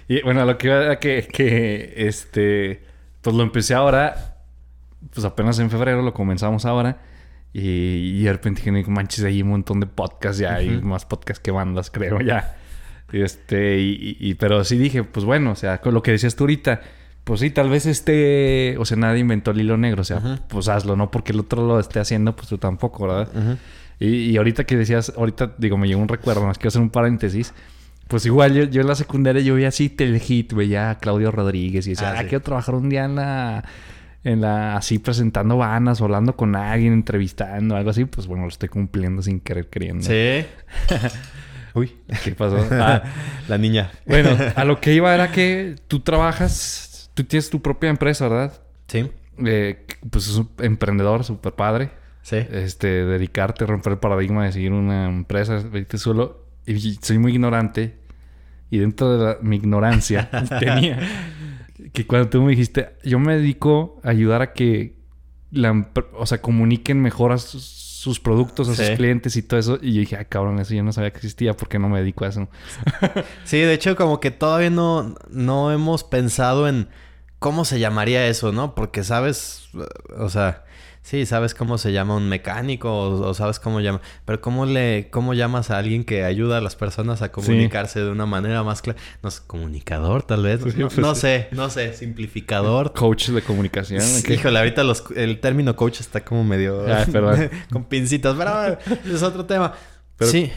B: Y bueno, lo que iba era que, que este, pues lo empecé ahora, pues apenas en febrero lo comenzamos ahora. Y, y de repente dije, "No manches, hay un montón de podcasts ya, hay más podcasts que bandas, creo ya. Este, y, pero sí dije, pues bueno, o sea, con lo que decías tú ahorita, pues sí, tal vez este, o sea, nadie inventó el hilo negro, o sea, pues hazlo, no porque el otro lo esté haciendo, pues tú tampoco, ¿verdad? Y, y ahorita que decías, ahorita digo, me llegó un recuerdo, más quiero hacer un paréntesis. Pues igual yo, yo en la secundaria yo veía así Telehit, veía a Claudio Rodríguez y decía,
A: Ah,
B: ah,
A: sí.
B: quiero trabajar un día en la, en la, así presentando vanas, hablando con alguien, entrevistando, algo así. Pues bueno, lo estoy cumpliendo sin querer queriendo.
A: Sí.
B: Uy, ¿qué pasó? Ah,
A: La niña.
B: bueno, a lo que iba era que tú trabajas, tú tienes tu propia empresa, ¿verdad?
A: Sí.
B: Eh, pues es un emprendedor, súper padre.
A: Sí.
B: este, dedicarte a romper el paradigma de seguir una empresa, vete solo. Y soy muy ignorante. Y dentro de la- mi ignorancia tenía que cuando tú me dijiste, yo me dedico a ayudar a que la, o sea, comuniquen mejor a sus, sus productos, a
A: Sí.
B: sus clientes y todo eso. Y yo dije, ah, cabrón, eso yo no sabía que existía porque no me dedico a eso.
A: Sí, de hecho, como que todavía no, no hemos pensado en cómo se llamaría eso, ¿no? Porque sabes, o sea, sí, sabes cómo se llama un mecánico o, o sabes cómo llama, pero cómo le, cómo llamas a alguien que ayuda a las personas a comunicarse de una manera más clara, no sé, comunicador tal vez,
B: Sí,
A: no,
B: pues
A: no
B: sí.
A: sé, no sé, simplificador.
B: Coach de comunicación. ¿ok?
A: Híjole, ahorita los- el término coach está como medio
B: Ah, perdón.
A: con pincitas, pero es otro tema.
B: Pero-
A: sí,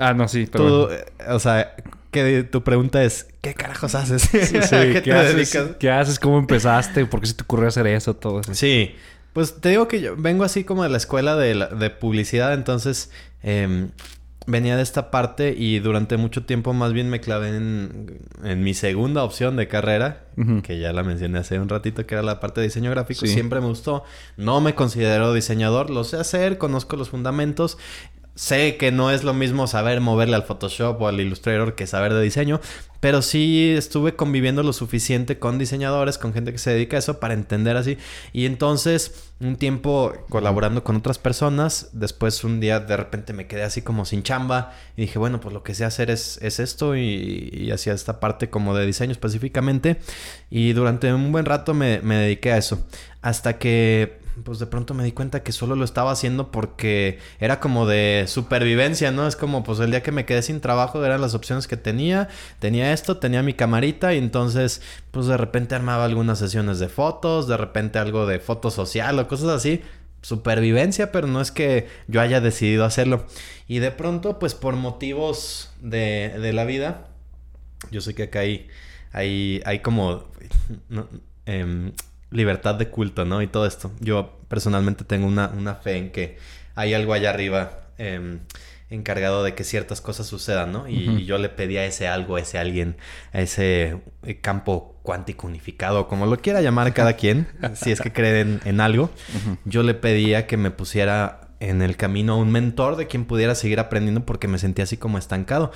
B: Ah, no, sí, pero...
A: eh, o sea, que tu pregunta es, ¿qué carajos haces?
B: Sí,
A: ¿A qué
B: ¿qué,
A: te
B: haces?
A: dedicas?
B: ¿Qué haces? ¿Cómo empezaste? ¿Por qué se te ocurrió hacer eso? Todo eso.
A: Sí, pues te digo que yo vengo así como de la escuela de, la- de publicidad, entonces em, venía de esta parte y durante mucho tiempo más bien me clavé en, en mi segunda opción de carrera, que ya la mencioné hace un ratito, que era la parte de diseño gráfico.
B: Sí.
A: Siempre me gustó. No me considero diseñador, lo sé hacer, conozco los fundamentos. Sé que no es lo mismo saber moverle al Photoshop o al Illustrator que saber de diseño, pero sí estuve conviviendo lo suficiente con diseñadores, con gente que se dedica a eso para entender así. Y entonces, un tiempo colaborando con otras personas, después un día de repente me quedé así como sin chamba y dije, bueno, pues lo que sé hacer es, es esto y, hacía esta parte como de diseño específicamente. Y durante un buen rato me, me dediqué a eso. Hasta que pues de pronto me di cuenta que solo lo estaba haciendo porque era como de supervivencia, ¿no? Es como pues el día que me quedé sin trabajo eran las opciones que tenía, tenía esto, tenía mi camarita y entonces pues de repente armaba algunas sesiones de fotos, de repente algo de foto social o cosas así. Supervivencia, pero no es que yo haya decidido hacerlo. Y de pronto, pues por motivos de, de la vida, yo sé que acá hay, hay, hay como em, libertad de culto, ¿no? Y todo esto. Yo personalmente tengo una, una fe en que hay algo allá arriba em, encargado de que ciertas cosas sucedan, ¿no? Y, yo le pedí a ese algo, a ese alguien, a ese eh, campo cuántico unificado, como lo quiera llamar cada quien, si es que creen en algo. Yo le pedía que me pusiera en el camino a un mentor de quien pudiera seguir aprendiendo porque me sentía así como estancado.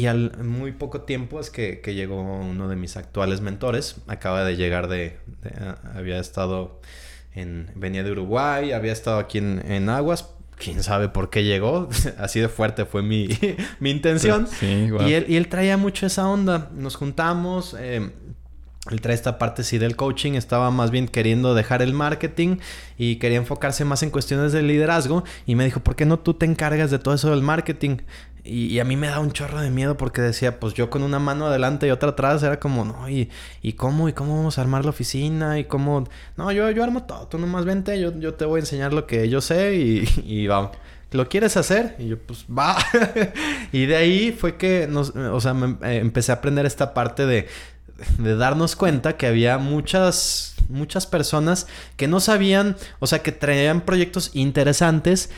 A: Y al muy poco tiempo es que, que llegó uno de mis actuales mentores. Acaba de llegar de... de- ah, había estado en... Venía de Uruguay, había estado aquí en, en Aguas. Quién sabe por qué llegó. Así de fuerte fue mi, mi intención.
B: Sí.
A: Y él, y él traía mucho esa onda. Nos juntamos. eh, él trae esta parte sí del coaching, estaba más bien queriendo dejar el marketing y quería enfocarse más en cuestiones de liderazgo y me dijo, ¿por qué no tú te encargas de todo eso del marketing? Y, a mí me da un chorro de miedo porque decía, pues yo con una mano adelante y otra atrás era como, no, ¿y, y cómo? ¿Y cómo vamos a armar la oficina? ¿Y cómo? No, yo, yo armo todo, tú nomás vente, yo, yo te voy a enseñar lo que yo sé y, y vamos. ¿Lo quieres hacer? Y yo, pues va. y de ahí fue que nos, o sea, me, eh, empecé a aprender esta parte de, de darnos cuenta que había muchas, muchas personas que no sabían, o sea, que traían proyectos interesantes,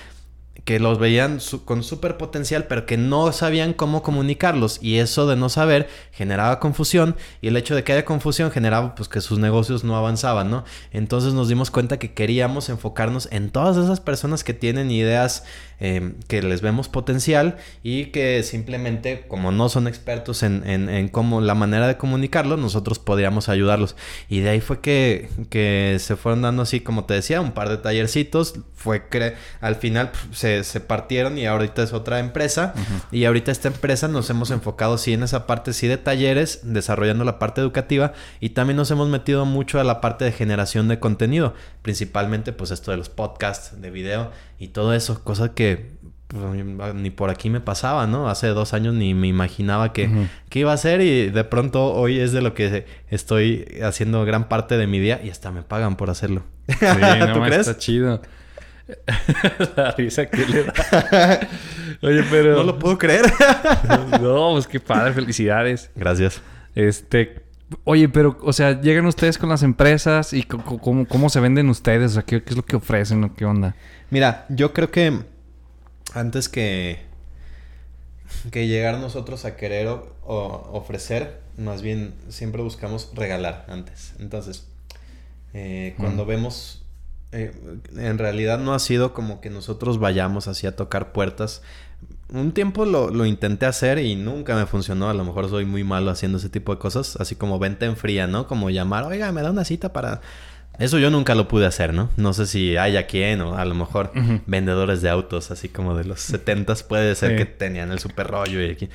A: que los veían con súper potencial, pero que no sabían cómo comunicarlos. Y eso de no saber generaba confusión. Y el hecho de que haya confusión generaba pues que sus negocios no avanzaban, ¿no? Entonces nos dimos cuenta que queríamos enfocarnos en todas esas personas que tienen ideas Em, que les vemos potencial y que simplemente como no son expertos en, en, cómo la manera de comunicarlo, nosotros podríamos ayudarlos. Y de ahí fue que, que se fueron dando así, como te decía, un par de tallercitos. Fue que al final se, se, partieron y ahorita es otra empresa. Y ahorita esta empresa nos hemos enfocado sí en esa parte sí de talleres, desarrollando la parte educativa y también nos hemos metido mucho a la parte de generación de contenido, principalmente pues esto de los podcasts, de video y todo eso, cosas que pues, ni por aquí me pasaba, ¿no? Hace dos años ni me imaginaba que, iba a ser y de pronto hoy es de lo que estoy haciendo gran parte de mi día y hasta me pagan por hacerlo.
B: Sí, no, ¿Tú crees? Está chido. La risa que le da.
A: Oye, pero...
B: No lo puedo creer. no, pues qué padre. Felicidades.
A: Gracias.
B: Este... Oye, pero, o sea, llegan ustedes con las empresas y cómo, cómo se venden ustedes, o sea, ¿qué, es lo que ofrecen o qué onda?
A: Mira, yo creo que antes que, que llegar nosotros a querer o, ofrecer, más bien siempre buscamos regalar antes. Entonces, eh, cuando vemos, eh, en realidad no ha sido como que nosotros vayamos así a tocar puertas. Un tiempo lo, lo, intenté hacer y nunca me funcionó. A lo mejor soy muy malo haciendo ese tipo de cosas. Así como venta en fría, ¿no? Como llamar, oiga, me da una cita para eso yo nunca lo pude hacer, ¿no? No sé si haya quien o a lo mejor vendedores de autos, así como de los setentas, puede ser que tenían el super rollo y aquí.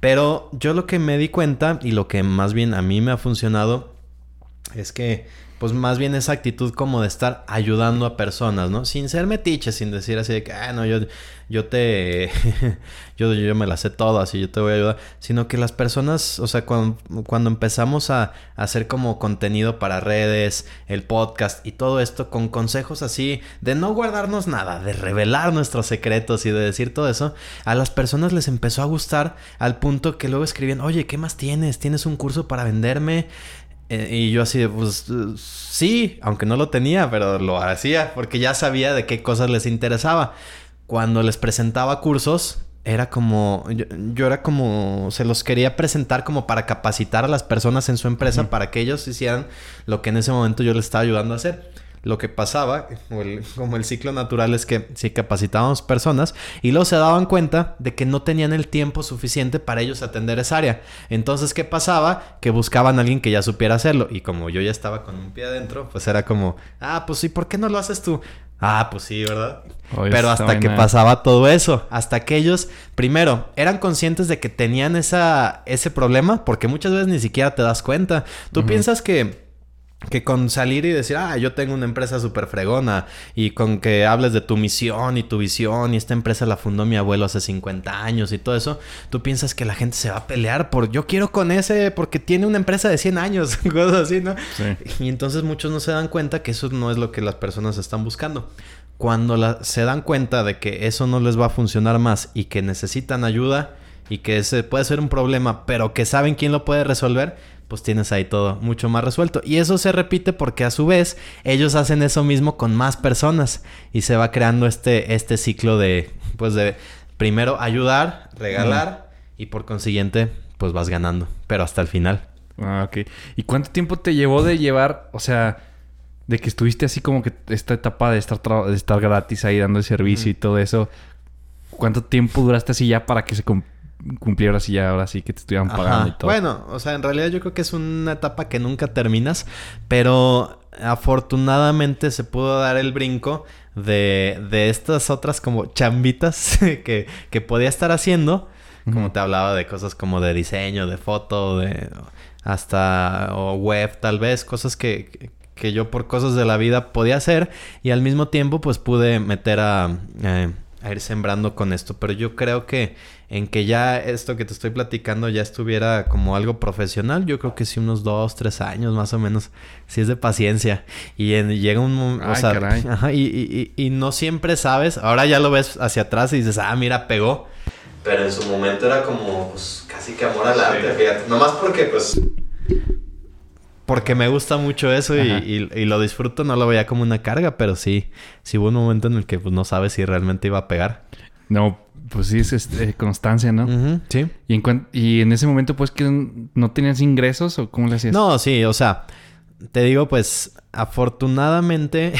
A: Pero yo lo que me di cuenta y lo que más bien a mí me ha funcionado es que pues más bien esa actitud como de estar ayudando a personas, ¿no? Sin ser metiche, sin decir así de que, ah, no, yo, yo te, yo, yo me la sé todas y yo te voy a ayudar, sino que las personas, o sea, cuando, cuando empezamos a, hacer como contenido para redes, el podcast y todo esto con consejos así de no guardarnos nada, de revelar nuestros secretos y de decir todo eso, a las personas les empezó a gustar al punto que luego escribían, oye, ¿qué más tienes? ¿Tienes un curso para venderme? Eh, y yo así de, pues sí, aunque no lo tenía, pero lo hacía porque ya sabía de qué cosas les interesaba. Cuando les presentaba cursos, era como, yo, era como, se los quería presentar como para capacitar a las personas en su empresa para que ellos hicieran lo que en ese momento yo les estaba ayudando a hacer lo que pasaba, como el ciclo natural es que si capacitábamos personas y luego se daban cuenta de que no tenían el tiempo suficiente para ellos atender esa área. Entonces, ¿qué pasaba? Que buscaban a alguien que ya supiera hacerlo. Y como yo ya estaba con un pie adentro, pues era como, ah, pues sí, ¿por qué no lo haces tú? Ah, pues sí, ¿verdad? Pero hasta que pasaba todo eso, hasta que ellos, primero, eran conscientes de que tenían esa, ese problema, porque muchas veces ni siquiera te das cuenta. Tú piensas que que con salir y decir, ah, yo tengo una empresa súper fregona y con que hables de tu misión y tu visión y esta empresa la fundó mi abuelo hace 50 años y todo eso, tú piensas que la gente se va a pelear por yo quiero con ese porque tiene una empresa de 100 años, cosas así, ¿no? Y entonces muchos no se dan cuenta que eso no es lo que las personas están buscando. Cuando se dan cuenta de que eso no les va a funcionar más y que necesitan ayuda y que ese puede ser un problema, pero que saben quién lo puede resolver, pues tienes ahí todo mucho más resuelto. Y eso se repite porque a su vez ellos hacen eso mismo con más personas y se va creando este, este ciclo de, pues de primero ayudar, regalar y por consiguiente pues vas ganando, pero hasta el final.
B: Ah, ok. ¿Y cuánto tiempo te llevó de llevar, o sea, de que estuviste así como que esta etapa de estar, de estar gratis ahí dando el servicio y todo eso? ¿Cuánto tiempo duraste así ya para que se, cumplieras y ya ahora sí que te estuvieran pagando y todo.
A: Bueno, o sea, en realidad yo creo que es una etapa que nunca terminas, pero afortunadamente se pudo dar el brinco de, de estas otras como chambitas que, que podía estar haciendo. Como te hablaba de cosas como de diseño, de foto, de hasta o web tal vez, cosas que, que yo por cosas de la vida podía hacer y al mismo tiempo pues pude meter a, eh, a ir sembrando con esto. Pero yo creo que en que ya esto que te estoy platicando ya estuviera como algo profesional, yo creo que sí unos dos, tres años más o menos, si es de paciencia. Y llega un o sea, ajá, y, y, y, no siempre sabes, ahora ya lo ves hacia atrás y dices, ah, mira, pegó. Pero en su momento era como, pues, casi que amor al arte, fíjate. Nomás porque, pues, porque me gusta mucho eso y, y, lo disfruto, no lo veía como una carga, pero sí, sí hubo un momento en el que pues, no sabes si realmente iba a pegar.
B: No, pues sí, es este, constancia, ¿no?
A: sí.
B: Y en, y en ese momento, pues, que no tenías ingresos o cómo le hacías?
A: No, sí, o sea, te digo, pues, afortunadamente,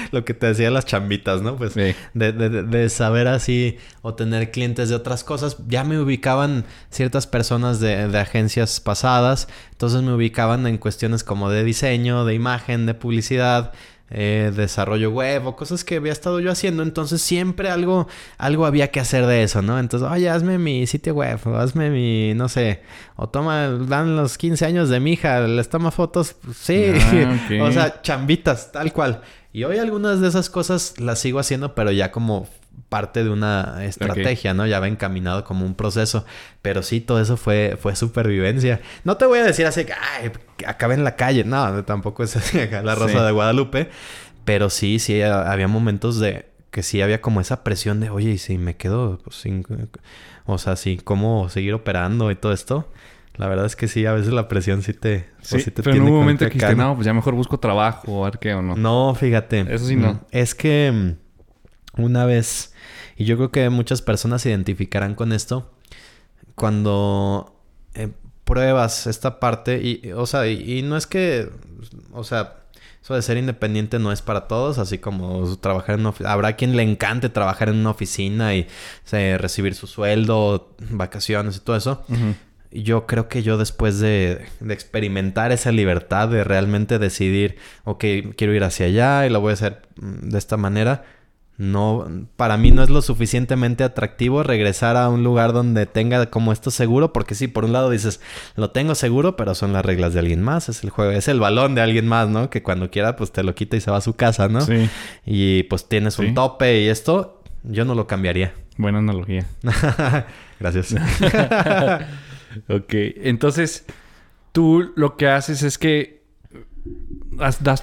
A: lo que te decía las chambitas, ¿no? Pues, de, de, de, saber así o tener clientes de otras cosas, ya me ubicaban ciertas personas de, de agencias pasadas, entonces me ubicaban en cuestiones como de diseño, de imagen, de publicidad, eh, desarrollo web o cosas que había estado yo haciendo. Entonces siempre algo, algo había que hacer de eso, ¿no? Entonces, oye, hazme mi sitio web, o hazme mi, no sé, o toma, dan los 15 años de mi hija, les toma fotos, sí, ah, o sea, chambitas, tal cual. Y hoy algunas de esas cosas las sigo haciendo, pero ya como parte de una estrategia, ¿no? Ya va encaminado como un proceso. Pero sí, todo eso fue, fue supervivencia. No te voy a decir así que, ay, acabe en la calle. No, tampoco es así la Rosa de Guadalupe. Pero sí, sí, había momentos de que sí había como esa presión de, oye, y si me quedo pues, sin... O sea, sí, cómo seguir operando y todo esto. La verdad es que sí, a veces la presión sí te...
B: Sí, sí te pero en un momento que dijiste, no, pues ya mejor busco trabajo o a ver qué o no.
A: No, fíjate.
B: Eso sí no.
A: Mm, es que mm, una vez y yo creo que muchas personas se identificarán con esto cuando eh, pruebas esta parte y, o sea, y, no es que, o sea, eso de ser independiente no es para todos, así como trabajar en una Habrá quien le encante trabajar en una oficina y recibir su sueldo, vacaciones y todo eso. Yo creo que yo después de, de, experimentar esa libertad de realmente decidir, ok, quiero ir hacia allá y lo voy a hacer mm, de esta manera, no, para mí no es lo suficientemente atractivo regresar a un lugar donde tenga como esto seguro, porque sí, por un lado dices, lo tengo seguro, pero son las reglas de alguien más, es el juego, es el balón de alguien más, ¿no? Que cuando quiera, pues te lo quita y se va a su casa, ¿no? Sí. Y pues tienes un tope y esto, yo no lo cambiaría.
B: Buena analogía.
A: Gracias.
B: ok, entonces tú lo que haces es que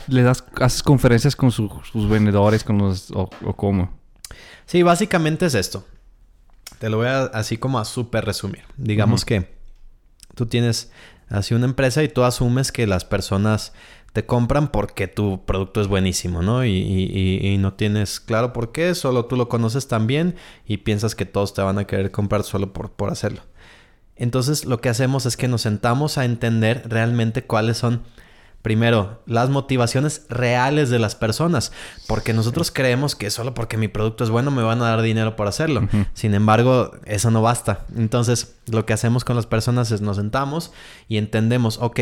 B: le das, haces conferencias con sus vendedores, con los, o, cómo.
A: Sí, básicamente es esto. Te lo voy a así como a súper resumir. Digamos que tú tienes así una empresa y tú asumes que las personas te compran porque tu producto es buenísimo, ¿no? Y, y, no tienes claro por qué, solo tú lo conoces tan bien y piensas que todos te van a querer comprar solo por, por hacerlo. Entonces lo que hacemos es que nos sentamos a entender realmente cuáles son Primero, las motivaciones reales de las personas, porque nosotros creemos que solo porque mi producto es bueno me van a dar dinero por hacerlo. Sin embargo, eso no basta. Entonces, lo que hacemos con las personas es nos sentamos y entendemos, ok,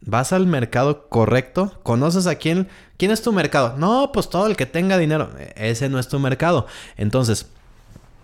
A: vas al mercado correcto, conoces a quién, quién es tu mercado. No, pues todo el que tenga dinero, ese no es tu mercado. Entonces,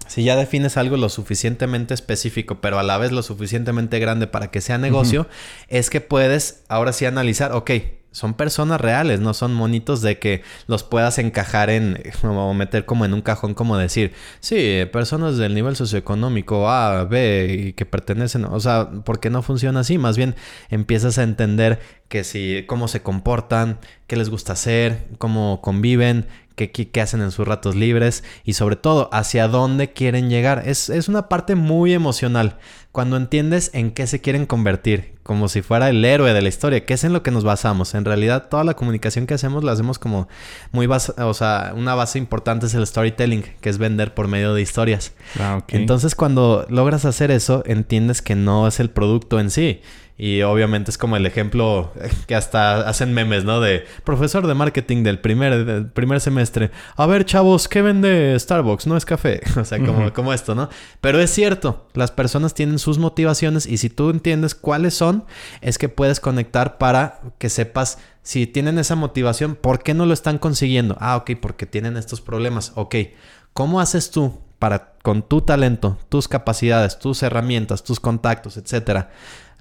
A: si ya defines algo lo suficientemente específico, pero a la vez lo suficientemente grande para que sea negocio, es que puedes ahora sí analizar, ok, son personas reales, no son monitos de que los puedas encajar en o meter como en un cajón como decir, sí, personas del nivel socioeconómico A, B y que pertenecen, o sea, ¿por qué no funciona así? Más bien empiezas a entender que si cómo se comportan, qué les gusta hacer, cómo conviven, qué, qué, hacen en sus ratos libres y sobre todo hacia dónde quieren llegar. Es, es una parte muy emocional cuando entiendes en qué se quieren convertir, como si fuera el héroe de la historia, que es en lo que nos basamos. En realidad, toda la comunicación que hacemos la hacemos como muy base, o sea, una base importante es el storytelling, que es vender por medio de historias. Ah, Entonces, cuando logras hacer eso, entiendes que no es el producto en sí, y obviamente es como el ejemplo que hasta hacen memes, ¿no? De profesor de marketing del primer, primer semestre. A ver, chavos, ¿qué vende Starbucks? No es café. O sea, como, como esto, ¿no? Pero es cierto, las personas tienen sus motivaciones y si tú entiendes cuáles son, es que puedes conectar para que sepas si tienen esa motivación, ¿por qué no lo están consiguiendo? Ah, ok, porque tienen estos problemas. Ok, ¿cómo haces tú para con tu talento, tus capacidades, tus herramientas, tus contactos, etcétera,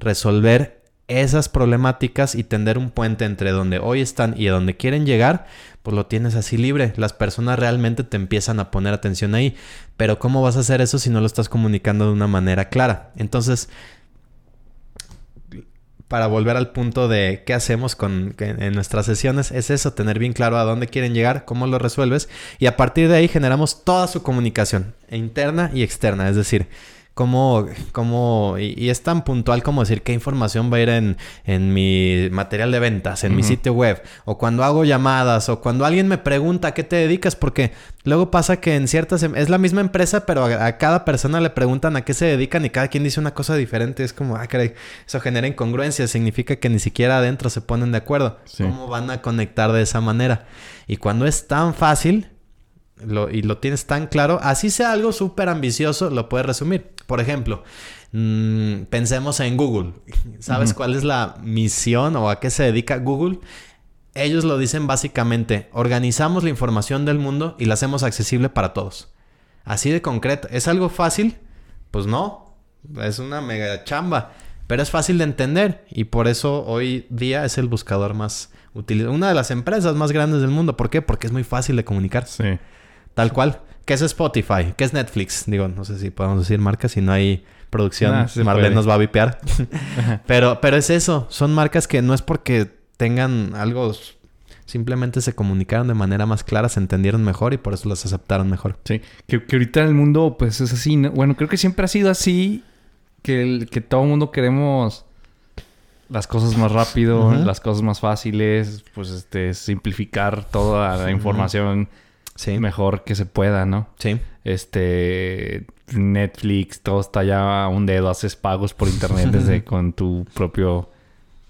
A: resolver esas problemáticas y tender un puente entre donde hoy están y a donde quieren llegar, pues lo tienes así libre. Las personas realmente te empiezan a poner atención ahí. Pero ¿cómo vas a hacer eso si no lo estás comunicando de una manera clara? Entonces, para volver al punto de qué hacemos con, en nuestras sesiones, es eso, tener bien claro a dónde quieren llegar, cómo lo resuelves y a partir de ahí generamos toda su comunicación, interna y externa, es decir, cómo, cómo y, es tan puntual como decir qué información va a ir en, en mi material de ventas, en mi sitio web, o cuando hago llamadas, o cuando alguien me pregunta a qué te dedicas, porque luego pasa que en ciertas, em, es la misma empresa, pero a, cada persona le preguntan a qué se dedican y cada quien dice una cosa diferente, es como, ah, caray, eso genera incongruencia, significa que ni siquiera adentro se ponen de acuerdo. ¿Cómo van a conectar de esa manera? Y cuando es tan fácil, y lo tienes tan claro, así sea algo súper ambicioso, lo puedes resumir. Por ejemplo, mm, pensemos en Google. ¿Sabes cuál es la misión o a qué se dedica Google? Ellos lo dicen básicamente, organizamos la información del mundo y la hacemos accesible para todos. Así de concreto. ¿Es algo fácil? Pues no, es una mega chamba, pero es fácil de entender y por eso hoy día es el buscador más utilizado, una de las empresas más grandes del mundo. ¿Por qué? Porque es muy fácil de comunicar. Sí. Tal cual. ¿Qué es Spotify? ¿Qué es Netflix? Digo, no sé si podemos decir marcas si no hay producción. Ah, Marlene nos va a vipear. pero, pero es eso. Son marcas que no es porque tengan algo... Simplemente se comunicaron de manera más clara, se entendieron mejor y por eso las aceptaron mejor.
B: Sí. Que, que ahorita el mundo pues es así. Bueno, creo que siempre ha sido así. Que, el, que todo el mundo queremos las cosas más rápido, las cosas más fáciles, pues este, simplificar toda la información sí. mejor que se pueda, ¿no?
A: Sí.
B: Este, Netflix, todo está ya a un dedo, haces pagos por internet desde con tu propio,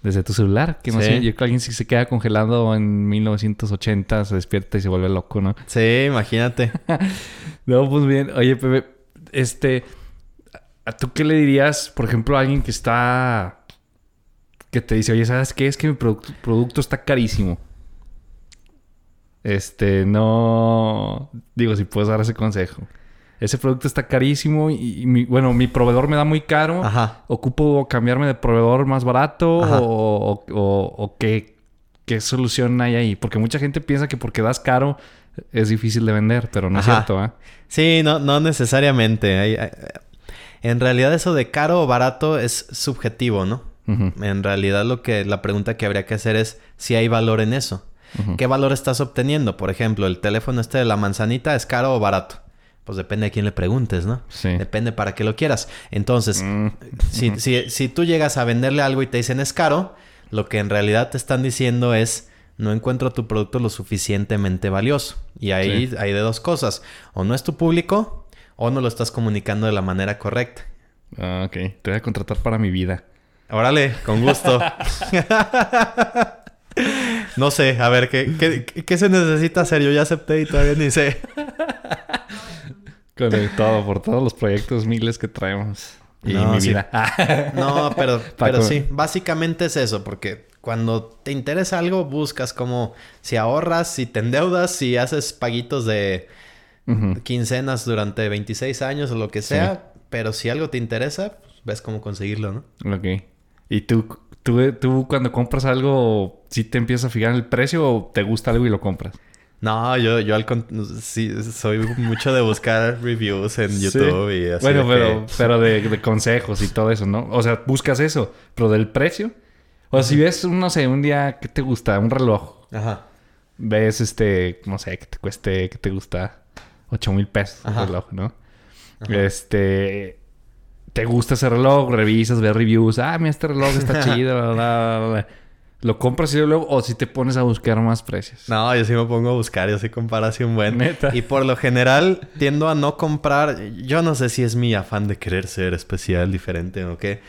B: desde tu celular. Que más yo creo que alguien si se queda congelado en 1980 se despierta y se vuelve loco, ¿no?
A: Sí, imagínate.
B: no, pues bien. Oye, Pepe, este, ¿a tú qué le dirías, por ejemplo, a alguien que está, que te dice, oye, ¿sabes qué? Es que mi producto está carísimo. Este, no. Digo, si puedes dar ese consejo. Ese producto está carísimo y, bueno, mi proveedor me da muy caro. Ajá. ¿Ocupo cambiarme de proveedor más barato o, o, qué, qué, solución hay ahí? Porque mucha gente piensa que porque das caro es difícil de vender, pero no es cierto, ¿eh?
A: Sí, no, no necesariamente. en realidad eso de caro o barato es subjetivo, ¿no? En realidad lo que la pregunta que habría que hacer es si hay valor en eso. ¿Qué valor estás obteniendo? Por ejemplo, el teléfono este de la manzanita es caro o barato. Pues depende de quién le preguntes, ¿no? Sí. Depende para qué lo quieras. Entonces, mm, si, si, si, tú llegas a venderle algo y te dicen es caro, lo que en realidad te están diciendo es no encuentro tu producto lo suficientemente valioso. Y ahí hay de dos cosas. O no es tu público o no lo estás comunicando de la manera correcta.
B: Ah, ok. Te voy a contratar para mi vida.
A: Órale, con gusto. No sé, a ver, ¿qué, ¿qué, se necesita hacer? Yo ya acepté y todavía ni sé.
B: Conectado por todos los proyectos miles que traemos. Y
A: no, mi vida. no, pero, pero sí, básicamente es eso, porque cuando te interesa algo, buscas como si ahorras, si te endeudas, si haces paguitos de quincenas durante 26 años o lo que sea, pero si algo te interesa, pues, ves cómo conseguirlo, ¿no?
B: Ok. ¿Y tú ¿Tú, tú cuando compras algo, ¿sí te empiezas a fijar en el precio o te gusta algo y lo compras?
A: No, yo, yo al sí, soy mucho de buscar reviews en YouTube y así.
B: Bueno, pero, pero de, consejos y todo eso, ¿no? O sea, buscas eso, pero del precio. O sea, si ves, no sé, un día, ¿qué te gusta? Un reloj. Ajá. Ves, este, no sé, que te cueste, que te gusta 8 mil pesos un reloj, ¿no? Este, te gusta ese reloj, revisas, ves reviews, ah, mira, este reloj está chido, bla, bla, bla, ¿Lo compras y luego o si te pones a buscar más precios?
A: No, yo sí me pongo a buscar, yo sí comparo así un buen. ¿Neta? Y por lo general tiendo a no comprar. Yo no sé si es mi afán de querer ser especial, diferente o qué.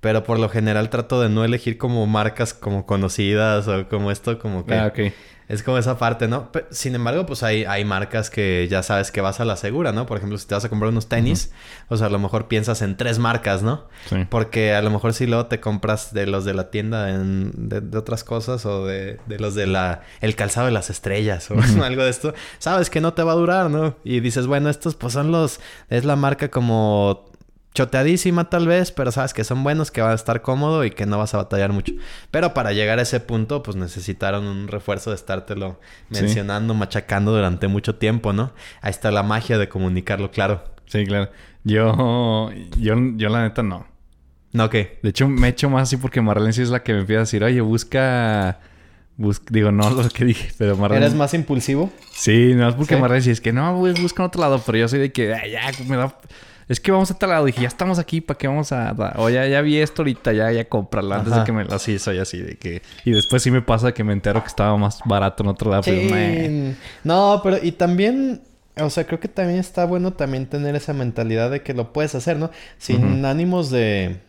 A: Pero por lo general trato de no elegir como marcas como conocidas o como esto, como que. Ah, ok. Es como esa parte, ¿no? sin embargo, pues hay, hay marcas que ya sabes que vas a la segura, ¿no? Por ejemplo, si te vas a comprar unos tenis, o sea, a lo mejor piensas en tres marcas, ¿no? Sí. Porque a lo mejor si luego te compras de los de la tienda en, de, otras cosas o de, de, los de la el calzado de las estrellas o algo de esto, sabes que no te va a durar, ¿no? Y dices, bueno, estos pues son los es la marca como choteadísima tal vez, pero sabes que son buenos, que va a estar cómodo y que no vas a batallar mucho. Pero para llegar a ese punto, pues necesitaron un refuerzo de estártelo mencionando, machacando durante mucho tiempo, ¿no? Ahí está la magia de comunicarlo claro.
B: Sí, claro. Yo, yo, yo la neta no.
A: ¿No qué?
B: De hecho, me echo más así porque Marlene sí es la que me empieza a decir, oye, busca... Digo, no lo que dije, pero
A: Marlene... ¿Eres más impulsivo?
B: Sí, no es porque ¿Sí? Marlene sí es que no, busca en otro lado, pero yo soy de que, ya, me da es que vamos a tal lado. Dije, ya estamos aquí, ¿para qué vamos a...? O ya, ya vi esto ahorita, ya, ya cómpralo antes de que me... Así, soy así de que... Y después sí me pasa que me entero que estaba más barato en otro lado.
A: Sí. No, pero... Y también... O sea, creo que también está bueno también tener esa mentalidad de que lo puedes hacer, ¿no? Sin ánimos de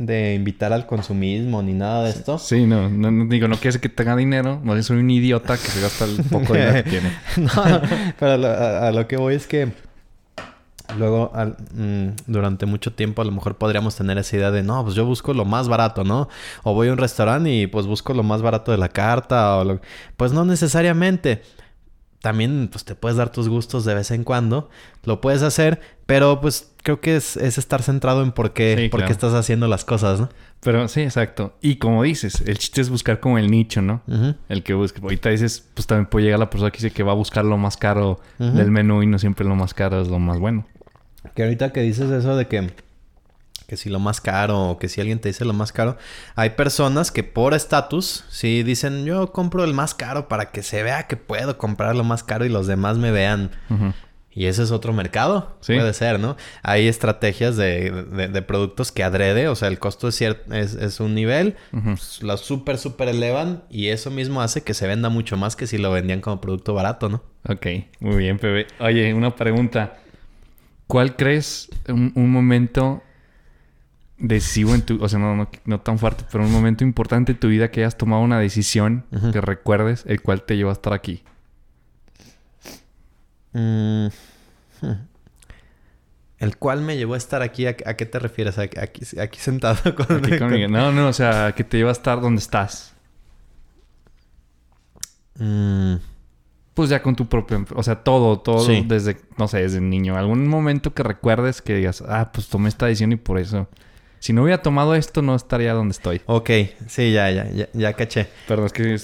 A: de invitar al consumismo ni nada de esto.
B: Sí, no, no, digo, no quiere decir que tenga dinero, no soy un idiota que se gasta el poco dinero que tiene.
A: no, pero a, lo que voy es que Luego, mm, durante mucho tiempo, a lo mejor podríamos tener esa idea de, no, pues yo busco lo más barato, ¿no? O voy a un restaurante y pues busco lo más barato de la carta, o lo... Pues no necesariamente. También, pues te puedes dar tus gustos de vez en cuando. Lo puedes hacer, pero pues creo que es, estar centrado en por qué, por qué estás haciendo las cosas, ¿no?
B: Pero sí, exacto. Y como dices, el chiste es buscar como el nicho, ¿no? El que busque. Ahorita dices, pues también puede llegar la persona que dice que va a buscar lo más caro del menú y no siempre lo más caro es lo más bueno.
A: Que ahorita que dices eso de que, que si lo más caro o que si alguien te dice lo más caro, hay personas que por estatus, sí dicen yo compro el más caro para que se vea que puedo comprar lo más caro y los demás me vean. Y ese es otro mercado. Puede ser, ¿no? Hay estrategias de, de, productos que adrede, o sea, el costo es, cierto, es, un nivel, pues, lo súper, súper elevan y eso mismo hace que se venda mucho más que si lo vendían como producto barato, ¿no?
B: Ok, muy bien, Pepe. Oye, una pregunta. ¿Cuál crees un, momento decisivo en tu... O sea, no, no, tan fuerte, pero un momento importante en tu vida que hayas tomado una decisión que recuerdes el cual te llevó a estar aquí?
A: Mm, hmm. El cual me llevó a estar aquí, ¿a, qué te refieres? Aquí, aquí, sentado con...
B: No, no, o sea, que te llevó a estar donde estás.
A: Mm
B: pues ya con tu propio, o sea, todo, todo desde, no sé, desde niño. Algún momento que recuerdes que digas, ah, pues tomé esta decisión y por eso. Si no hubiera tomado esto, no estaría donde estoy.
A: Ok, sí, ya, ya, ya, ya caché.
B: Perdón, es que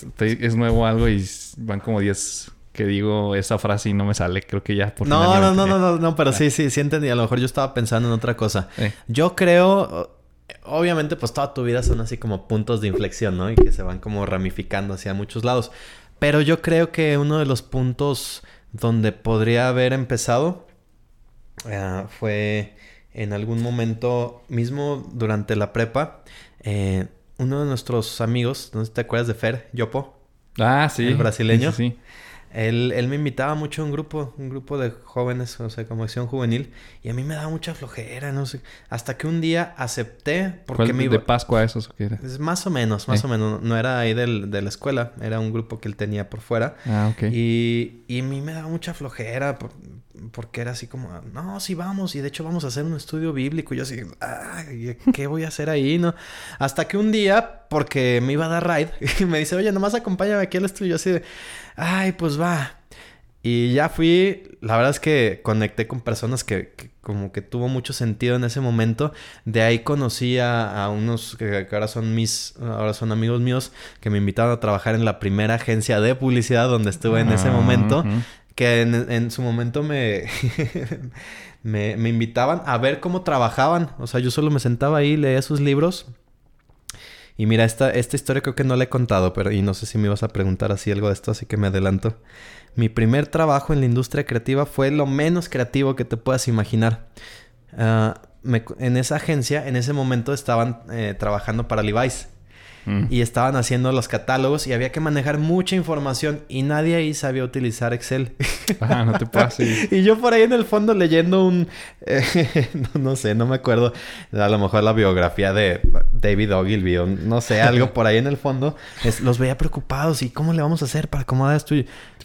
B: es, nuevo algo y van como 10 que digo esa frase y no me sale. Creo que ya
A: por no, no, no, no, no, no, pero sí, sí, sí entendí. A lo mejor yo estaba pensando en otra cosa. Yo creo, obviamente, pues toda tu vida son así como puntos de inflexión, ¿no? Y que se van como ramificando hacia muchos lados. Pero yo creo que uno de los puntos donde podría haber empezado eh, fue en algún momento mismo durante la prepa. Eh, uno de nuestros amigos, ¿no te acuerdas de Fer, Yopo?
B: Ah, sí.
A: El brasileño.
B: sí. sí.
A: Él, él, me invitaba mucho a un grupo, un grupo de jóvenes, o sea, como acción juvenil, y a mí me daba mucha flojera, no sé. Hasta que un día acepté
B: porque me iba... ¿De Pascua esos o qué era?
A: Más o menos, más eh. o menos. No era ahí del, de la escuela, era un grupo que él tenía por fuera.
B: Ah, ok.
A: Y, y a mí me daba mucha flojera porque era así como, no, sí vamos, y de hecho vamos a hacer un estudio bíblico. Y yo así, ay, ¿qué voy a hacer ahí? No. Hasta que un día, porque me iba a dar ride, y me dice, oye, nomás acompáñame aquí al estudio. así de ay, pues va. Y ya fui, la verdad es que conecté con personas que, como que tuvo mucho sentido en ese momento. De ahí conocí a, unos que, ahora son mis, ahora son amigos míos que me invitaron a trabajar en la primera agencia de publicidad donde estuve en ese momento. Que en, su momento me, me, me invitaban a ver cómo trabajaban. O sea, yo solo me sentaba ahí, leía sus libros y mira, esta, esta historia creo que no la he contado, pero y no sé si me ibas a preguntar así algo de esto, así que me adelanto. Mi primer trabajo en la industria creativa fue lo menos creativo que te puedas imaginar. Ah, en esa agencia, en ese momento estaban eh, trabajando para Levi's. Mm. Y estaban haciendo los catálogos y había que manejar mucha información y nadie ahí sabía utilizar Excel.
B: Ah, no te pases.
A: y yo por ahí en el fondo leyendo un... Eh, no, sé, no me acuerdo. A lo mejor la biografía de David Ogilvy o no sé, algo por ahí en el fondo. los veía preocupados y ¿cómo le vamos a hacer para acomodar esto?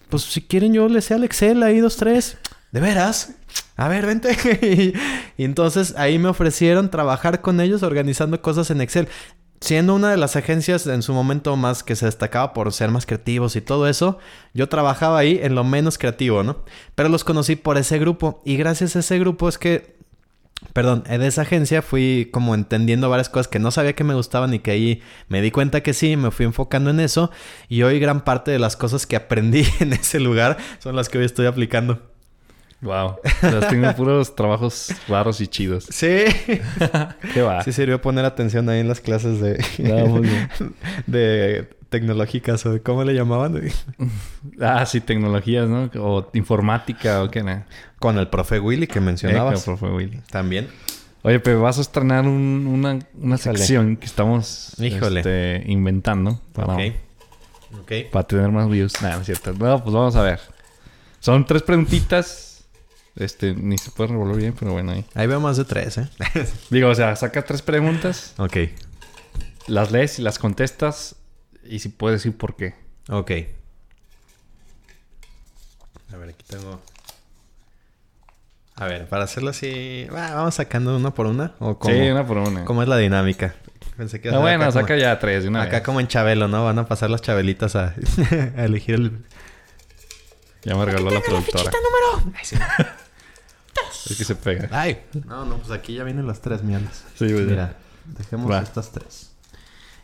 A: pues si quieren yo le sé al Excel ahí dos, tres. ¿De veras? A ver, vente. y, entonces ahí me ofrecieron trabajar con ellos organizando cosas en Excel siendo una de las agencias en su momento más que se destacaba por ser más creativos y todo eso, yo trabajaba ahí en lo menos creativo, ¿no? Pero los conocí por ese grupo y gracias a ese grupo es que Perdón, de esa agencia fui como entendiendo varias cosas que no sabía que me gustaban y que ahí me di cuenta que sí, me fui enfocando en eso y hoy gran parte de las cosas que aprendí en ese lugar son las que hoy estoy aplicando.
B: Wow. Las tengo puros trabajos raros y chidos.
A: Sí.
B: ¿Qué va?
A: Sí sirvió poner atención ahí en las clases de...
B: No, muy bien.
A: de tecnológicas o de cómo le llamaban.
B: Ah, sí, tecnologías, ¿no? O informática o qué, ¿no?
A: Con el profe Willy que mencionabas.
B: Eh, con el profe Willy.
A: También.
B: Oye, pero vas a estrenar un- una, una sección que estamos este, inventando para, para tener más views. Nada, no es cierto. No, pues vamos a ver. Son tres preguntitas. Este, ni se puede revolver bien, pero bueno, ahí.
A: Ahí veo más de tres, ¿eh?
B: Digo, o sea, saca tres preguntas,
A: ok.
B: las lees y las contestas. Y si puedes decir por qué.
A: Ok. A ver, aquí tengo... A ver, para hacerlo así... va, vamos sacando una por una. ¿O cómo,
B: Sí, una por una.
A: cómo es la dinámica? Pensé que ser
B: bueno,
A: acá como-
B: saca ya tres de una
A: Acá
B: vez.
A: como en Chabelo, ¿no? Van a pasar las chabelitas a, a elegir el...
B: Ya me regaló la productora.
A: número! Ay, sí.
B: Es que se pega.
A: Ay. No, no, pues aquí ya vienen las tres mierdas.
B: Sí, pues,
A: Mira, dejemos
B: Va.
A: estas tres.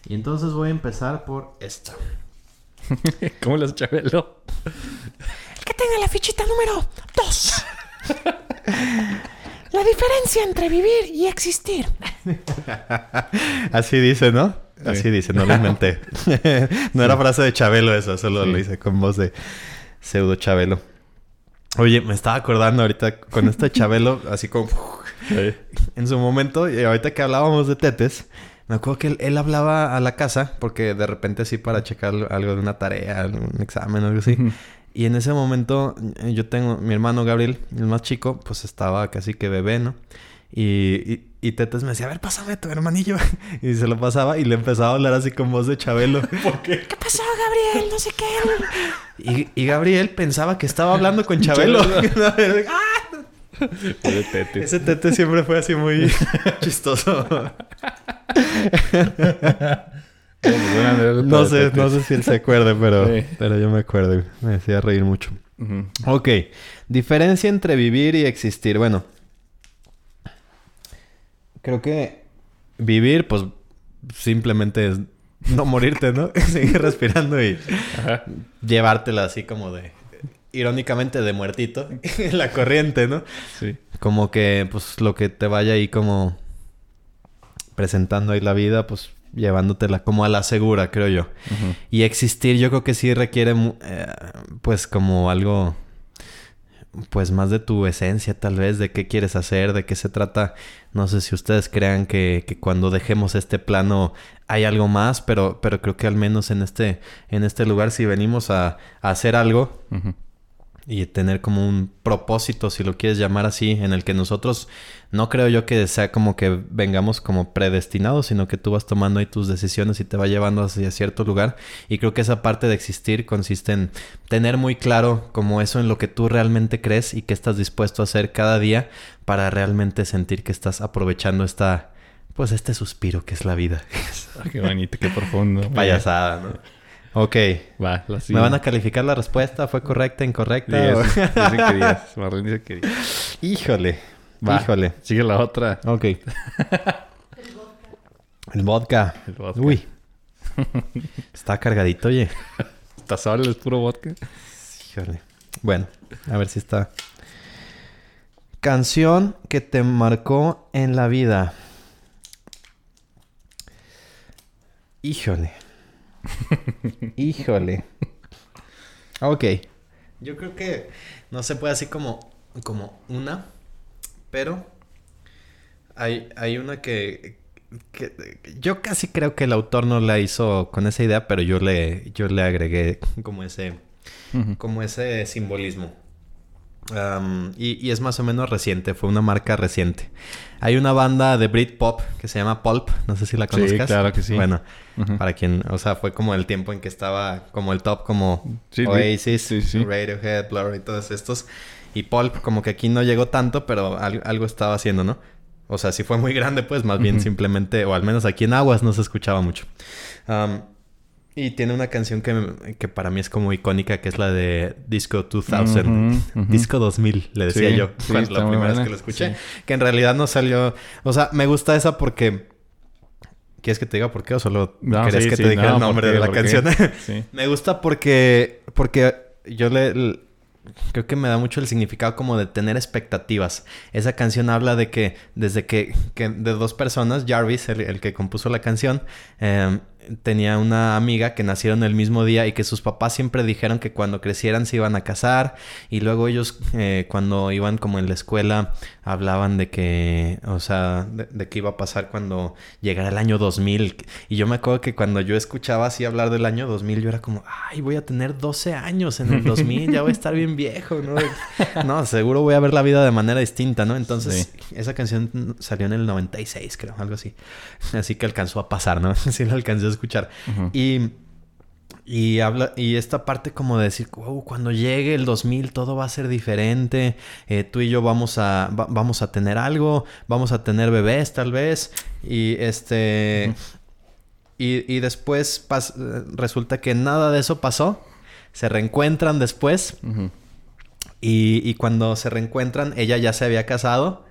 A: Y entonces voy a empezar por esta.
B: ¿Cómo las Chabelo?
C: que tenga la fichita número 2. La diferencia entre vivir y existir.
A: Así dice, ¿no?
B: Sí.
A: Así dice, no lo inventé. no era frase de Chabelo eso, solo
B: Sí.
A: lo hice con voz de pseudo Chabelo. Oye, me estaba acordando ahorita con este Chabelo, así como en su momento, y ahorita que hablábamos de tetes, me acuerdo que él, él hablaba a la casa, porque de repente así para checar algo de una tarea, un examen o algo así. Y en ese momento eh, yo tengo, mi hermano Gabriel, el más chico, pues estaba casi que bebé, ¿no? Y, y, y Tetes me decía, a ver, pásame tu hermanillo. Y se lo pasaba y le empezaba a hablar así con voz de Chabelo. ¿Por qué?
C: ¿Qué pasó, Gabriel? No sé qué.
A: Y, y Gabriel pensaba que estaba hablando con Chabelo. ¡Ah!
B: Tete.
A: Ese Tete siempre fue así muy chistoso. No sé, no sé si él se acuerde, pero,
B: Sí.
A: pero yo me acuerdo. Me hacía reír mucho.
B: Ujú.
A: Ok. Diferencia entre vivir y existir. Bueno. Creo que vivir, pues, simplemente es no morirte, ¿no? Seguir respirando y
B: Ajá.
A: llevártela así como de... Irónicamente de muertito. en la corriente, ¿no?
B: Sí.
A: Como que, pues, lo que te vaya ahí como... Presentando ahí la vida, pues, llevándotela como a la segura, creo yo. Y existir yo creo que sí requiere eh, pues como algo pues más de tu esencia tal vez, de qué quieres hacer, de qué se trata. No sé si ustedes crean que, que cuando dejemos este plano hay algo más, pero, pero creo que al menos en este, en este lugar si venimos a, a hacer algo. Y tener como un propósito, si lo quieres llamar así, en el que nosotros no creo yo que sea como que vengamos como predestinados, sino que tú vas tomando ahí tus decisiones y te va llevando hacia cierto lugar. Y creo que esa parte de existir consiste en tener muy claro como eso en lo que tú realmente crees y que estás dispuesto a hacer cada día para realmente sentir que estás aprovechando esta, pues este suspiro que es la vida.
B: Ah, qué bonito, qué profundo.
A: Payasada, ¿no? Ok.
B: Va, la
A: ¿Me van a calificar la respuesta? ¿Fue correcta, incorrecta?
B: Diez.
A: o-
B: Dicen que diez. Marlene dice que.
A: Híjole.
B: Va.
A: Híjole.
B: Sigue la otra.
A: Ok. El vodka.
B: El vodka.
A: Uy. Está cargadito, oye.
B: ¿Está solo? ¿Es puro vodka?
A: Híjole. Bueno, a ver si está. Canción que te marcó en la vida. Híjole. Híjole. Ok. Yo creo que no se puede así como, como una, pero hay, hay una que, que- yo casi creo que el autor no la hizo con esa idea, pero yo le, yo le agregué como ese, como ese simbolismo. Y, y es más o menos reciente, fue una marca reciente. Hay una banda de Britpop que se llama Pulp, no sé si la
B: Sí,
A: conozcas.
B: claro que sí.
A: Bueno, para quien, o sea, fue como el tiempo en que estaba como el top, como
B: Sí,
A: Oasis,
B: sí, sí.
A: Radiohead, Blur y todos estos. Y Pulp como que aquí no llegó tanto, pero al- algo estaba haciendo, ¿no? O sea, si fue muy grande, pues más bien simplemente, o al menos aquí en Aguas no se escuchaba mucho. Y tiene una canción que, que para mí es como icónica, que es la de Disco 2000.
B: Ujú, ujú.
A: Disco 2000, le decía
B: Sí,
A: yo,
B: sí,
A: cuando la primera vez que lo escuché.
B: Sí.
A: Que en realidad no salió... O sea, me gusta esa porque... ¿Quieres que te diga por qué o solo
B: No,
A: querías que te dijera
B: no,
A: el nombre
B: ¿por
A: de la canción? Me gusta porque, porque yo le, creo que me da mucho el significado como de tener expectativas. Esa canción habla de que desde que, que de dos personas, Jarvis, el, el que compuso la canción, eh, tenía una amiga que nacieron el mismo día y que sus papás siempre dijeron que cuando crecieran se iban a casar y luego ellos eh, cuando iban como en la escuela hablaban de que, o sea, de, de qué iba a pasar cuando llegara el año 2000 y yo me acuerdo que cuando yo escuchaba así hablar del año 2000 yo era como, ay, voy a tener 12 años en el 2000, ya voy a estar bien viejo, ¿no? No, seguro voy a ver la vida de manera distinta, ¿no? Entonces, esa canción salió en el 96, creo, algo así. Así que alcanzó a pasar, ¿no? Sí la alcancé a escuchar. Y, y habla, y esta parte como de decir, wow, cuando llegue el 2000 todo va a ser diferente, eh, tú y yo vamos a, va- vamos a tener algo, vamos a tener bebés tal vez, y este... Y, y después pas- resulta que nada de eso pasó, se reencuentran después, y, y cuando se reencuentran, ella ya se había casado.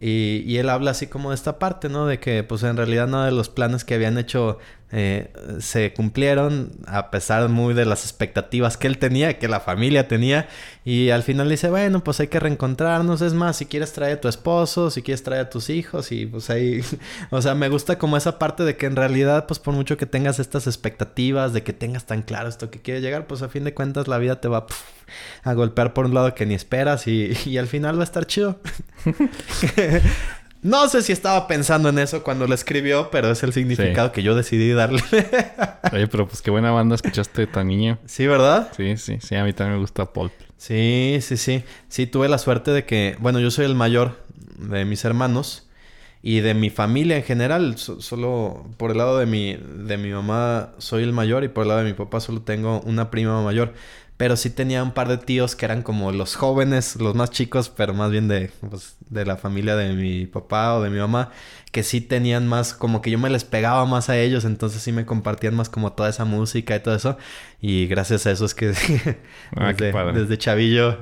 A: Y, y él habla así como de esta parte, ¿no? De que pues en realidad nada de los planes que habían hecho eh, se cumplieron a pesar muy de las expectativas que él tenía, que la familia tenía. Y al final dice, bueno, pues hay que reencontrarnos. Es más, si quieres traer a tu esposo, si quieres traer a tus hijos y pues ahí... o sea, me gusta como esa parte de que en realidad pues por mucho que tengas estas expectativas, de que tengas tan claro esto que quieres llegar, pues a fin de cuentas la vida te va a golpear por un lado que ni esperas y, y al final va a estar chido. no sé si estaba pensando en eso cuando lo escribió, pero es el significado que yo decidí darle.
B: Oye, pero pues qué buena banda escuchaste tan niño.
A: sí, ¿verdad?
B: Sí, sí, sí. A mí también me gusta Pulp.
A: Sí, sí, sí. Sí, tuve la suerte de que, bueno, yo soy el mayor de mis hermanos y de mi familia en general. So- solo por el lado de mi, de mi mamá soy el mayor y por el lado de mi papá solo tengo una prima mayor. Pero sí tenía un par de tíos que eran como los jóvenes, los más chicos, pero más bien de, pues, de la familia de mi papá o de mi mamá, que sí tenían más, como que yo me les pegaba más a ellos, entonces sí me compartían más como toda esa música y todo eso. Y gracias a eso es que
B: Ah,
A: desde, desde chavillo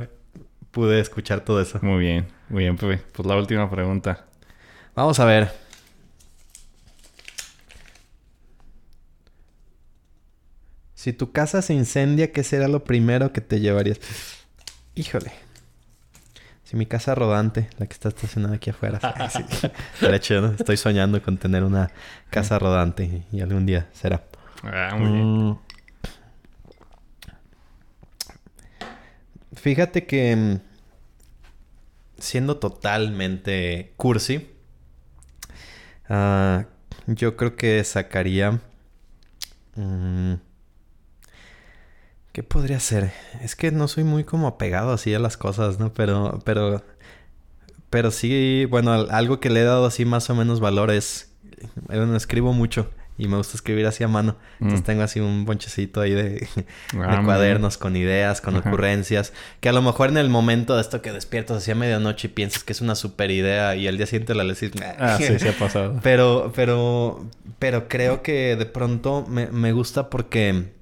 A: pude escuchar todo eso.
B: Muy bien, muy bien, Pepe. Pues la última pregunta.
A: Vamos a ver. Si tu casa se incendia, ¿qué será lo primero que te llevarías? Híjole. Si mi casa rodante, la que está estacionada aquí afuera. Sí, sí. Estaría chido, ¿no? Estoy soñando con tener una casa rodante y algún día será.
B: Ah, muy bien.
A: Mm. Fíjate que mm, siendo totalmente cursi, ah, yo creo que sacaría... mm, ¿Qué podría ser? Es que no soy muy como apegado así a las cosas, ¿no? Pero, pero, pero sí, bueno, al- algo que le he dado así más o menos valor es, bueno, escribo mucho y me gusta escribir así a mano. Entonces
B: Mm.
A: tengo así un bonchecito ahí de,
B: Ah,
A: de cuadernos con ideas, con
B: Ajá.
A: ocurrencias, que a lo mejor en el momento de esto que despiertas así a medianoche y piensas que es una super idea y al día siguiente la lees y
B: Ah, sí, se ha pasado.
A: pero, pero, pero creo que de pronto me, me gusta porque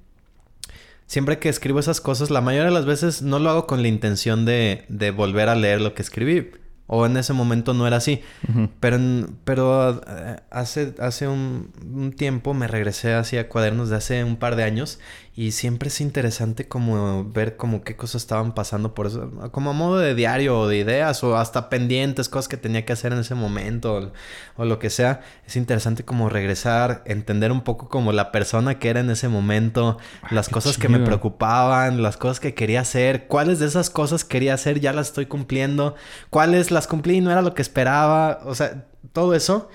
A: siempre que escribo esas cosas, la mayoría de las veces no lo hago con la intención de, de volver a leer lo que escribí. O en ese momento no era así.
B: Ujú.
A: Pero, en- pero eh, hace, hace un, un tiempo me regresé hacia cuadernos de hace un par de años y siempre es interesante como ver como qué cosas estaban pasando por eso, como a modo de diario o de ideas o hasta pendientes, cosas que tenía que hacer en ese momento o, o lo que sea. Es interesante como regresar, entender un poco como la persona que era en ese momento, las
B: qué
A: cosas que me
B: chido.
A: preocupaban, las cosas que quería hacer, cuáles de esas cosas quería hacer ya las estoy cumpliendo, cuáles las cumplí y no era lo que esperaba, o sea, todo eso.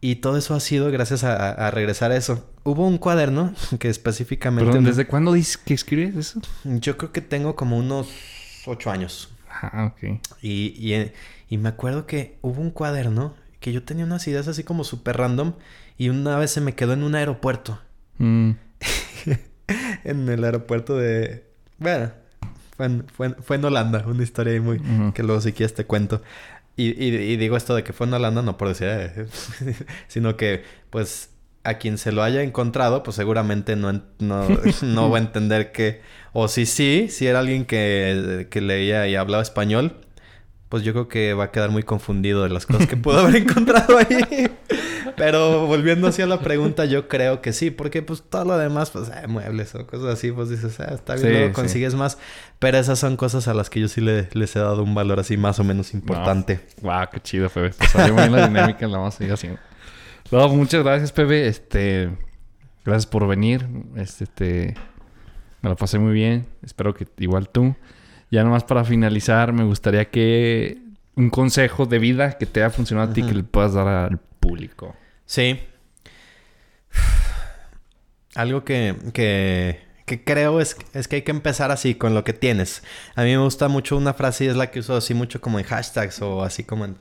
A: Y todo eso ha sido gracias a, a regresar a eso. Hubo un cuaderno que específicamente...
B: Perdón, ¿desde cuándo dices que escribes eso?
A: Yo creo que tengo como unos ocho años.
B: Ah, ok.
A: Y, y, eh, y me acuerdo que hubo un cuaderno que yo tenía unas ideas así como súper random. Y una vez se me quedó en un aeropuerto.
B: Mm,
A: en el aeropuerto de... Bueno, fue en, fue en- fue en Holanda. Una historia ahí muy...
B: Ujú.
A: Que luego si quieres te cuento. Y, y- y digo esto de que fue en Holanda no por decir... eh, sino que pues a quien se lo haya encontrado, pues seguramente no, no, no va a entender que... O si sí, si era alguien que, que leía y hablaba español, pues yo creo que va a quedar muy confundido de las cosas que pudo haber encontrado ahí. Pero volviendo hacia la pregunta, yo creo que sí, porque pues todo lo demás, pues eh, muebles o cosas así, pues dices, ah, está bien,
B: Sí,
A: luego
B: sí.
A: consigues más. Pero esas son cosas a las que yo sí le- les he dado un valor así más o menos importante.
B: Wow, qué chido, Pepe. Te salió bien la dinámica, la vamos a seguir haciendo. No, muchas gracias, Pepe. Este, gracias por venir. Este, te- me lo pasé muy bien. Espero que igual tú. Ya nomás para finalizar, me gustaría que un consejo de vida que te haya funcionado a ti que le puedas dar al público.
A: Sí. Algo que, que, creo es, es que hay que empezar así, con lo que tienes. A mí me gusta mucho una frase y es la que uso así mucho como en hashtags o así como en...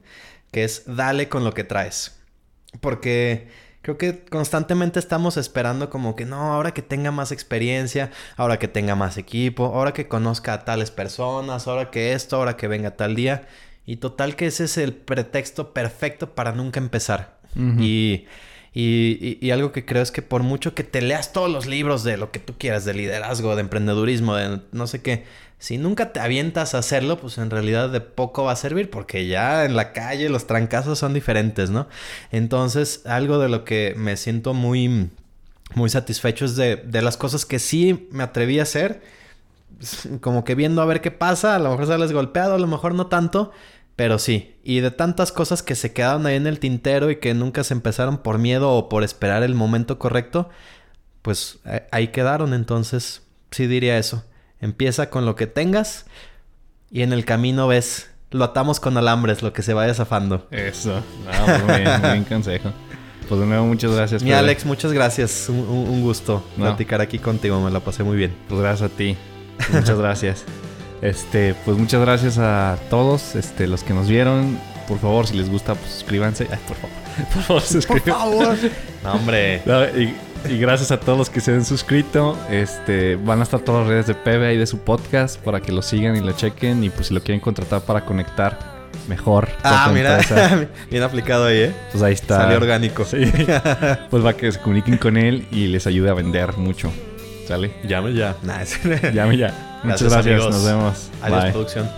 A: que es dale con lo que traes. Porque creo que constantemente estamos esperando como que no, ahora que tenga más experiencia, ahora que tenga más equipo, ahora que conozca a tales personas, ahora que esto, ahora que venga tal día. Y total que ese es el pretexto perfecto para nunca empezar. Y, y- y algo que creo es que por mucho que te leas todos los libros de lo que tú quieras, de liderazgo, de emprendedurismo, de no sé qué, si nunca te avientas a hacerlo, pues en realidad de poco va a servir porque ya en la calle los trancazos son diferentes, ¿no? Entonces, algo de lo que me siento muy, muy satisfecho es de, de las cosas que sí me atreví a hacer, como que viendo a ver qué pasa, a lo mejor sales golpeado, a lo mejor no tanto, pero sí. Y de tantas cosas que se quedaron ahí en el tintero y que nunca se empezaron por miedo o por esperar el momento correcto, pues eh, ahí quedaron. Entonces, sí diría eso. Empieza con lo que tengas y en el camino ves, lo atamos con alambres, lo que se vaya zafando.
B: Eso. No, pues muy bien, muy bien consejo. Pues de nuevo, muchas gracias.
A: Mi. Alex, muchas gracias. Un, un- un gusto
B: No.
A: platicar aquí contigo. Me la pasé muy bien.
B: Pues gracias a ti. Muchas gracias. Este, pues muchas gracias a todos, este, los que nos vieron. Por favor, si les gusta, pues suscríbanse. Ay, por favor. Por favor, suscríbanse.
A: favor. No, hombre.
B: No, y, y gracias a todos los que se han suscrito. Este, van a estar todas las redes de Pebe ahí de su podcast para que lo sigan y lo chequen. Y pues si lo quieren contratar para conectar mejor.
A: Ah, mira. bien aplicado ahí, ¿eh?
B: pues ahí está.
A: Salió orgánico.
B: Sí. pues va que se comuniquen con él y les ayude a vender mucho. Sale.
A: Llame ya. Nah, es...
B: Llame ya. Muchas
A: gracias.
B: Nos vemos.
A: Adiós,
B: Bye.
A: producción.